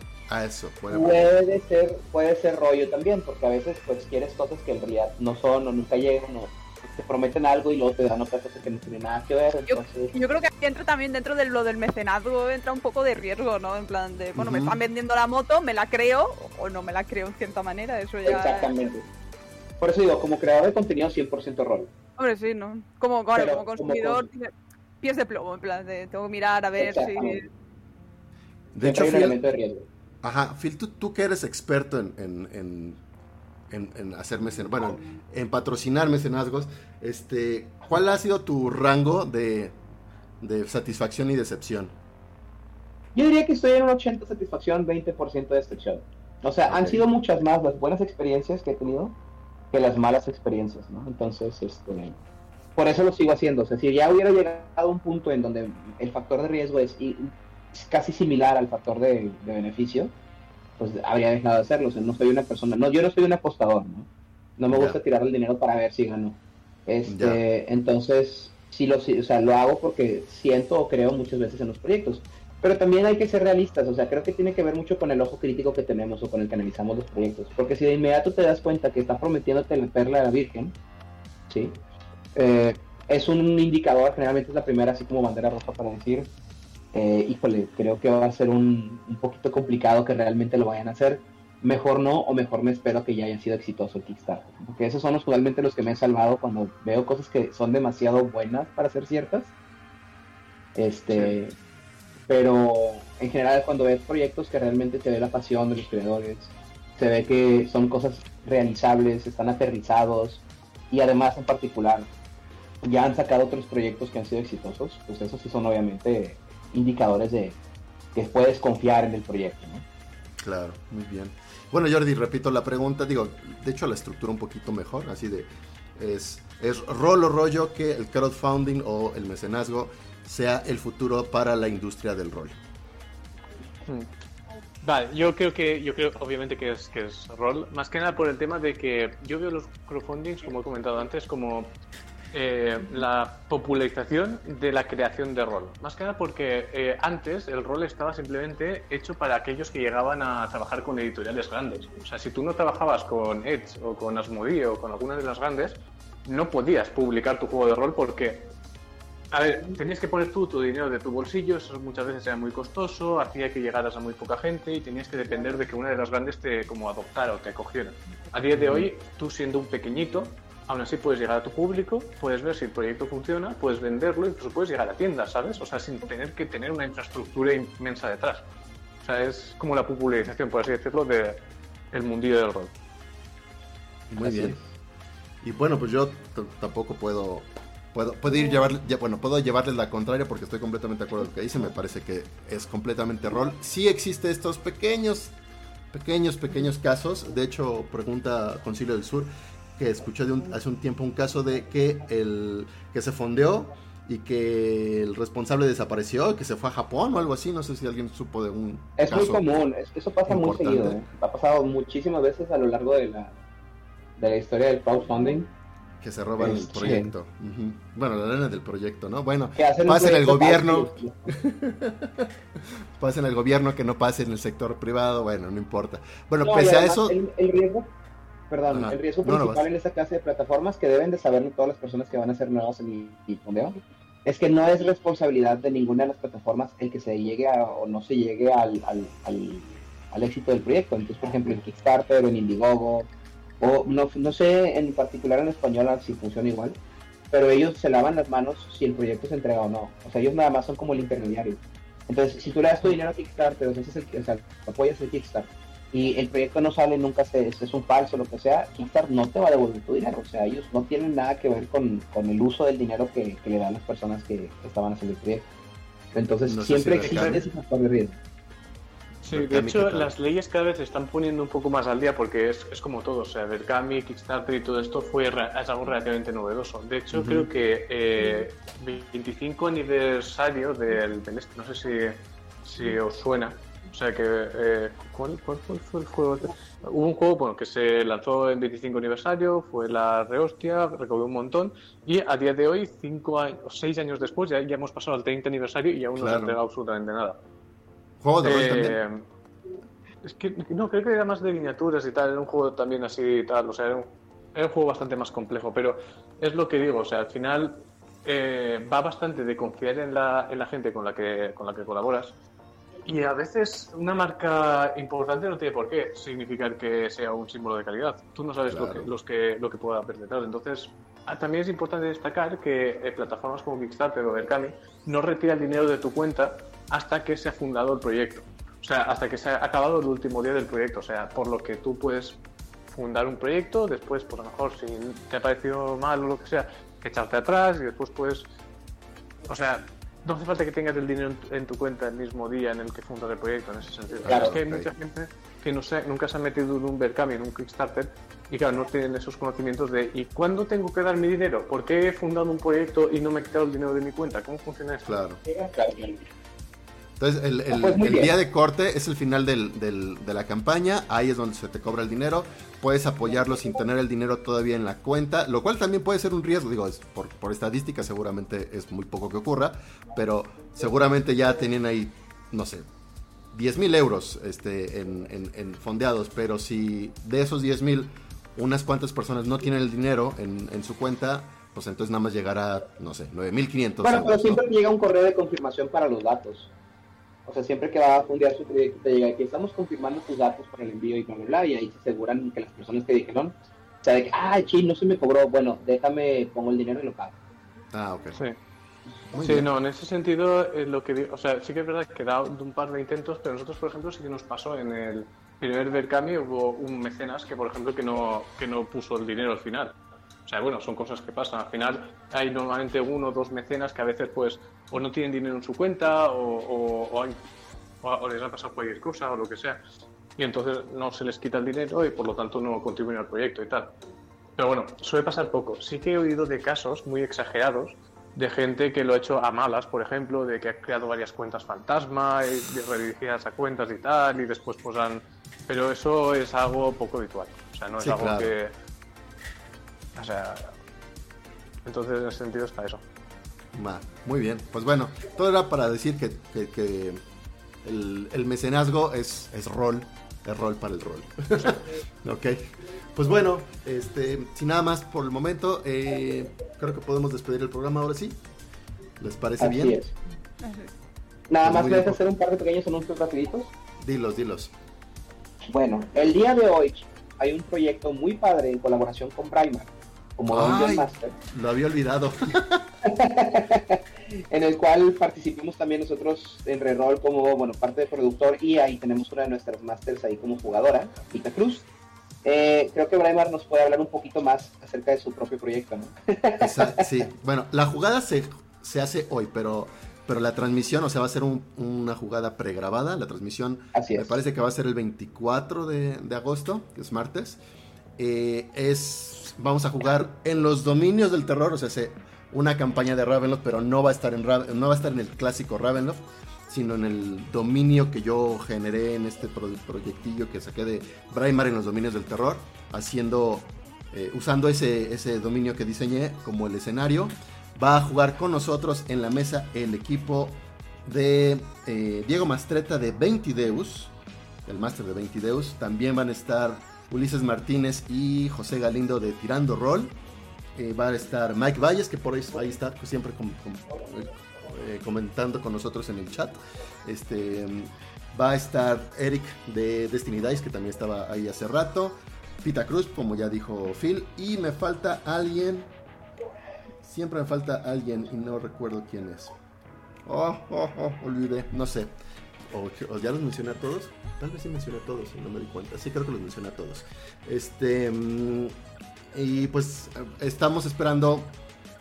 Speaker 1: eso,
Speaker 4: puede, ser, puede ser rollo también, porque a veces pues quieres cosas que en realidad no son o nunca llegan o te prometen algo y luego te dan otras cosas que no tienen nada que ver.
Speaker 2: Yo, creo que entra también dentro de lo del mecenazgo, entra un poco de riesgo, ¿no? En plan de, bueno, me están vendiendo la moto, me la creo o no me la creo en cierta manera, eso ya...
Speaker 4: Exactamente. Por eso digo, como creador de contenido 100% rol.
Speaker 2: Hombre, sí, ¿no? Como, como consumidor, pies de plomo, en plan de, tengo que mirar a ver si...
Speaker 1: De hecho, hay un elemento de riesgo Ajá, Phil, tú, que eres experto en, en, en, en hacer mecenazgos, bueno, en patrocinar mecenazgos, este, ¿cuál ha sido tu rango de, de satisfacción y decepción?
Speaker 4: Yo diría que estoy en un 80 satisfacción, 20% de decepción. O sea, han sido muchas más las buenas experiencias que he tenido que las malas experiencias, ¿no? Entonces, este, por eso lo sigo haciendo. O sea, si ya hubiera llegado a un punto en donde el factor de riesgo es casi similar al factor de, beneficio, pues habría dejado de hacerlo. O sea, no soy una persona, no, yo no soy un apostador, ¿no? No me gusta tirar el dinero para ver si gano. Este, entonces, sí lo, o sea, lo hago porque siento o creo muchas veces en los proyectos. Pero también hay que ser realistas, o sea, creo que tiene que ver mucho con el ojo crítico que tenemos o con el que analizamos los proyectos. Porque si de inmediato te das cuenta que está prometiéndote la perla de la Virgen, ¿sí? Eh, es un indicador, generalmente es la primera así como bandera roja para decir, eh, híjole, creo que va a ser un, un, poquito complicado que realmente lo vayan a hacer. mejor no o mejor me espero que ya hayan sido exitoso el Kickstarter. Porque esos son usualmente los que me han salvado cuando veo cosas que son demasiado buenas para ser ciertas. Este, pero en general cuando ves proyectos que realmente te ve la pasión de los creadores, se ve que son cosas realizables, están aterrizados y además en particular ya han sacado otros proyectos que han sido exitosos, pues esos sí son obviamente indicadores de que puedes confiar en el proyecto, ¿no?
Speaker 1: Claro, muy bien. Bueno, Jordi, repito la pregunta, digo, de hecho la estructura un poquito mejor, así de, es, es rol o rollo que el crowdfunding o el mecenazgo sea el futuro para la industria del rol.
Speaker 3: Hmm. Vale, yo creo que, yo creo obviamente que es, que es rol, más que nada por el tema de que yo veo los crowdfundings, como he comentado antes, como eh, la popularización de la creación de rol. Más que nada porque eh, antes el rol estaba simplemente hecho para aquellos que llegaban a trabajar con editoriales grandes. O sea, si tú no trabajabas con Edge o con Asmodee o con alguna de las grandes, no podías publicar tu juego de rol porque, a ver, tenías que poner tú tu dinero de tu bolsillo, eso muchas veces era muy costoso, hacía que llegaras a muy poca gente y tenías que depender de que una de las grandes te como adoptara o te acogiera. A día de hoy, tú siendo un pequeñito, aún así puedes llegar a tu público, puedes ver si el proyecto funciona, puedes venderlo, incluso puedes llegar a tiendas, ¿sabes? O sea, sin tener que tener una infraestructura inmensa detrás. O sea, es como la popularización, por así decirlo, del el mundillo del rol.
Speaker 1: Muy bien. Y bueno, pues yo tampoco puedo puedo, puedo ir llevar, ya, bueno, puedo llevarles la contraria porque estoy completamente de acuerdo con lo que dice, me parece que es completamente rol. Sí existe estos pequeños pequeños pequeños casos, de hecho pregunta Concilio del Sur, que escuché de hace un tiempo un caso de que el que se fondeó y que el responsable desapareció, que se fue a Japón o algo así, no sé si alguien supo de un
Speaker 4: Es muy común, eso pasa muy seguido, ¿eh? ha pasado muchísimas veces a lo largo de la, de la historia del crowdfunding.
Speaker 1: Que se roban el este, proyecto. Bueno, la lana del proyecto, ¿no? Bueno, pasa en el gobierno. pasa en el gobierno que no pase en el sector privado, bueno, no importa. Bueno, pese a eso...
Speaker 4: el riesgo perdón, el riesgo principal en esta clase de plataformas que deben de saber todas las personas que van a ser nuevas en el fondeo es que no es responsabilidad de ninguna de las plataformas el que se llegue o no se llegue al, al, al, éxito del proyecto. Entonces, por ejemplo, en Kickstarter o en Indiegogo, o no, no sé en particular en español si funciona igual, pero ellos se lavan las manos si el proyecto se entrega o no. O sea, ellos nada más son como el intermediario. Entonces, si tú le das tu dinero a Kickstarter, o sea, el, o sea apoyas el Kickstarter, y el proyecto no sale, nunca se, es un falso, lo que sea, Kickstarter no te va a devolver tu dinero. O sea, ellos no tienen nada que ver con, el uso del dinero que, le dan las personas que, estaban haciendo el proyecto. Entonces, siempre existe ese factor de riesgo.
Speaker 3: Sí, de hecho, las leyes cada vez se están poniendo un poco más al día porque es, es como todo. O sea, Berkami, Kickstarter y todo esto fue es algo relativamente novedoso. De hecho, creo que eh, 25 aniversario del, del este, no sé si, si os suena, o sea que, eh, ¿cuál, fue el juego? Hubo un juego bueno, que se lanzó en 25 aniversario, fue la rehostia, recaudó un montón, y a día de hoy, 5 o 6 años después, ya, ya hemos pasado al 30 aniversario y aún no se ha entregado absolutamente nada.
Speaker 1: ¿Juego de rol también?
Speaker 3: Eh, es que no, creo que era más de miniaturas y tal, era un juego también así y tal, o sea, era un, era un juego bastante más complejo, pero es lo que digo, o sea, al final eh, va bastante de confiar en la, en la gente con la que, con la que colaboras y a veces una marca importante no tiene por qué significar que sea un símbolo de calidad. Tú no sabes lo, que, los que, lo que pueda haber detrás. Entonces, ah, también es importante destacar que eh, plataformas como Kickstarter o Berkami no retiran dinero de tu cuenta hasta que se ha fundado el proyecto. O sea, hasta que se ha acabado el último día del proyecto. O sea, por lo que tú puedes fundar un proyecto, después, por lo mejor, si te ha parecido mal o lo que sea, echarte atrás y después puedes... O sea, no hace falta que tengas el dinero en tu, cuenta el mismo día en el que fundas el proyecto, en ese sentido. es que hay mucha gente que no sé, nunca se ha metido en un Berkami, en un Kickstarter, y claro, no tienen esos conocimientos de ¿y cuándo tengo que dar mi dinero? ¿Por qué he fundado un proyecto y no me he quitado el dinero de mi cuenta? ¿Cómo funciona eso?
Speaker 1: Claro. Entonces, el, el, pues el día de corte es el final del, del, de la campaña, ahí es donde se te cobra el dinero, puedes apoyarlo sin tener el dinero todavía en la cuenta, lo cual también puede ser un riesgo, digo, es por, por estadística seguramente es muy poco que ocurra, pero seguramente ya tenían ahí, no sé, 10 mil euros este, en, en, en, fondeados, pero si de esos 10 mil unas cuantas personas no tienen el dinero en, en su cuenta, pues entonces nada más llegará, no sé, 9.500.
Speaker 4: Bueno, pero siempre llega un correo de confirmación para los datos. O sea, siempre que va a fundear su proyecto te llega que estamos confirmando tus datos para el envío y bla, bla, bla, y ahí se aseguran que las personas que dijeron, o sea, de que, ah, sí, no se me cobró, bueno, déjame, pongo el dinero y lo pago.
Speaker 1: Ah, ok.
Speaker 3: Sí.
Speaker 1: Muy
Speaker 3: sí,
Speaker 1: bien.
Speaker 3: no, en ese sentido, eh, lo que o sea, sí que es verdad que da un par de intentos, pero nosotros, por ejemplo, sí que nos pasó en el primer Berkami, hubo un mecenas que, por ejemplo, que no, que no puso el dinero al final. O sea, bueno, son cosas que pasan. Al final hay normalmente uno o dos mecenas que a veces, pues, o no tienen dinero en su cuenta o, o- o hay- o- les ha pasado cualquier cosa o lo que sea. Y entonces no se les quita el dinero y por lo tanto no contribuyen al proyecto y tal. Pero bueno, suele pasar poco. Sí que he oído de casos muy exagerados de gente que lo ha hecho a malas, por ejemplo, de que ha creado varias cuentas fantasma, y redirigidas a cuentas y tal, y después pues han... Pero eso es algo poco habitual. O sea, no es
Speaker 1: Sí,
Speaker 3: algo
Speaker 1: claro.
Speaker 3: que... O sea... Entonces, en ese sentido está eso.
Speaker 1: Muy bien. Pues bueno, todo era para decir que, que- que el, el mecenazgo es, es rol, es rol para el rol. ok. Pues bueno, este, sin nada más por el momento, eh, creo que podemos despedir el programa ahora sí. ¿Les parece
Speaker 4: Así
Speaker 1: bien?
Speaker 4: es. Nada
Speaker 1: Pues
Speaker 4: más
Speaker 1: bien.
Speaker 4: deja hacer un par de pequeños anuncios rapiditos.
Speaker 1: Dilos, dilos.
Speaker 4: Bueno, el día de hoy hay un proyecto muy padre en colaboración con Primark, como. Dungeon Master,
Speaker 1: Lo había olvidado.
Speaker 4: en el cual participamos también nosotros en Reroll como, bueno, parte de productor y ahí tenemos una de nuestras masters ahí como jugadora, Pita Cruz. Eh, creo que Braimar nos puede hablar un poquito más acerca de su propio proyecto, ¿no?
Speaker 1: Esa- sí, bueno, la jugada se, se hace hoy, pero, pero la transmisión, o sea, va a ser un- una jugada pregrabada. La transmisión
Speaker 4: Así
Speaker 1: me parece que va a ser el 24 de, de agosto, que es martes. Eh, es, vamos a jugar en los dominios del terror, o sea, se- una campaña de Ravenloft, pero no va a estar en no va a estar en el clásico Ravenloft, sino en el dominio que yo generé en este pro- proyectillo que saqué de Braimar en los dominios del terror, haciendo, eh, usando ese, ese dominio que diseñé como el escenario. Va a jugar con nosotros en la mesa el equipo de eh, Diego Mastreta de Ventideus, el máster de Ventideus. También van a estar Ulises Martínez y José Galindo de Tirando Roll. Eh, va a estar Mike Valles, que por ahí, ahí está siempre eh, comentando con nosotros en el chat. Este, va a estar Eric de Destiny Dice, que también estaba ahí hace rato. Pita Cruz, como ya dijo Phil. Y me falta alguien. Siempre me falta alguien y no recuerdo quién es. Oh, oh, oh, olvidé, no sé. O, ya los mencioné a todos. Tal vez sí mencioné a todos no me di cuenta. Sí, creo que los mencioné a todos. Este. mm, y pues estamos esperando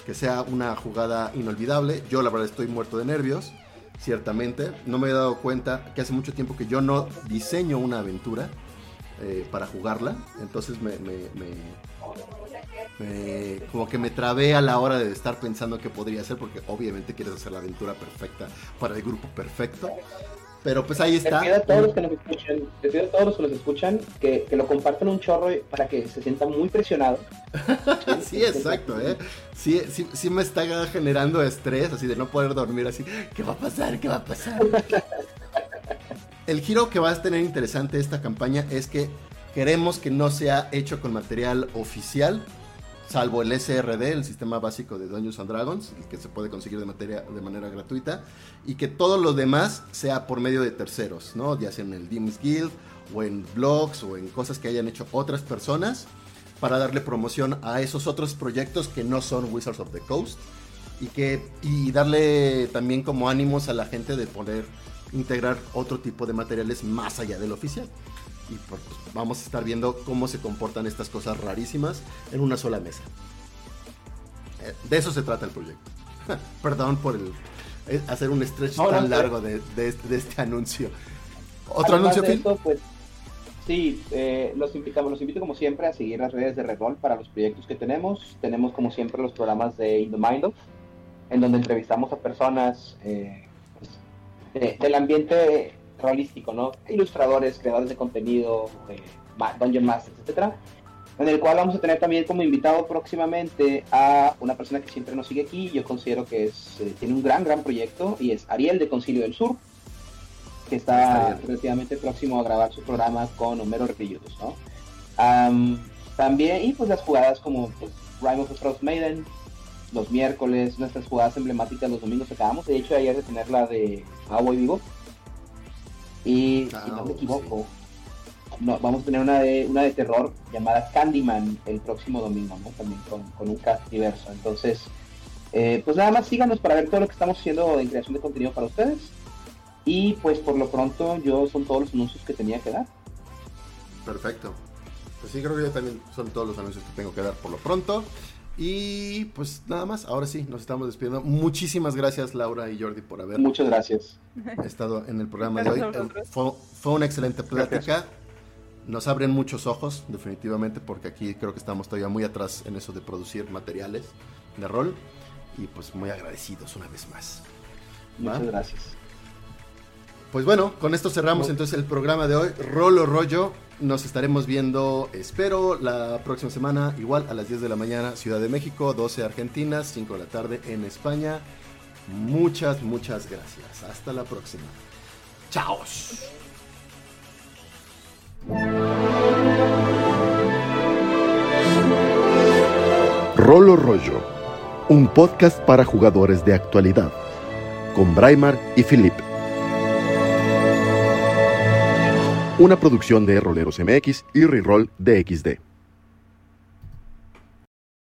Speaker 1: que sea una jugada inolvidable. Yo la verdad estoy muerto de nervios, ciertamente. No me he dado cuenta que hace mucho tiempo que yo no diseño una aventura eh, para jugarla. Entonces me- como que me trabé a la hora de estar pensando qué podría hacer, porque obviamente quieres hacer la aventura perfecta para el grupo perfecto. Pero pues ahí
Speaker 4: Te
Speaker 1: está.
Speaker 4: pido a todos los que nos escuchan, te pido a todos los que nos escuchan que, que lo compartan un chorro para que se sientan muy presionados.
Speaker 1: Sí, exacto, ¿eh? Sí, sí, sí me está generando estrés, así de no poder dormir, así, ¿qué va a pasar? ¿Qué va a pasar? El giro que va a tener interesante esta campaña es que queremos que no sea hecho con material oficial, salvo el SRD, el sistema básico de Dungeons and Dragons, que se puede conseguir de, materia, de manera gratuita, y que todo lo demás sea por medio de terceros, ¿no? Ya sea en el Dim's Guild, o en blogs, o en cosas que hayan hecho otras personas, para darle promoción a esos otros proyectos que no son Wizards of the Coast, y, que, y darle también como ánimos a la gente de poder integrar otro tipo de materiales más allá del oficial. Y pues, vamos a estar viendo cómo se comportan estas cosas rarísimas en una sola mesa. Eh, De eso se trata el proyecto. Perdón por el, eh, hacer un stretch
Speaker 4: No,
Speaker 1: tan largo de, de este, de este anuncio. ¿Otro anuncio, Phil?
Speaker 4: esto, pues, sí, eh, los invitamos, los invito como siempre a seguir las redes de Reroll para los proyectos que tenemos. Tenemos como siempre los programas de In the Mind of, en donde entrevistamos a personas eh, pues, de- del ambiente rolístico, ¿no? Ilustradores, creadores de contenido, eh, Dungeon Masters, etcétera. En el cual vamos a tener también como invitado próximamente a una persona que siempre nos sigue aquí. Yo considero que es, eh, tiene un gran, gran proyecto y es Ariel de Concilio del Sur que
Speaker 1: Está
Speaker 4: relativamente próximo a grabar su programa con Homero Reyes, ¿no? Am, también, y pues las jugadas como pues, Rime of the Frost Maiden, los miércoles, nuestras jugadas emblemáticas los domingos acabamos, de hecho ayer de tener la de Cowboy Vivo, Y si
Speaker 1: Ah,
Speaker 4: no me equivoco, no, vamos a tener una de, una de terror llamada Candyman el próximo domingo, ¿no? También con, con un cast diverso. Entonces, eh, pues nada más síganos para ver todo lo que estamos haciendo en creación de contenido para ustedes. Y pues por lo pronto yo son todos los anuncios que tenía que dar.
Speaker 1: Perfecto. Pues sí, creo que yo también son todos los anuncios que tengo que dar por lo pronto. Y pues nada más, ahora sí, nos estamos despidiendo. Muchísimas gracias Laura y Jordi por haber
Speaker 4: Muchas gracias.
Speaker 1: estado en el programa de hoy.
Speaker 2: Gracias.
Speaker 1: Fue, fue una excelente plática. Nos abren muchos ojos, definitivamente, porque aquí creo que estamos todavía muy atrás en eso de producir materiales de rol. Y pues muy agradecidos una vez más. ¿Va?
Speaker 4: Muchas gracias.
Speaker 1: Pues bueno, con esto cerramos entonces el programa de hoy. Rolo Rollo. Nos estaremos viendo, espero, la próxima semana, igual a las 10 de la mañana, Ciudad de México, 12 Argentina, 5 de la tarde en España. Muchas, muchas gracias. Hasta la próxima. Chaos.
Speaker 5: Rolo Rollo, un podcast para jugadores de actualidad, con Braimar y Philip. Una producción de Roleros MX y Reroll DXD.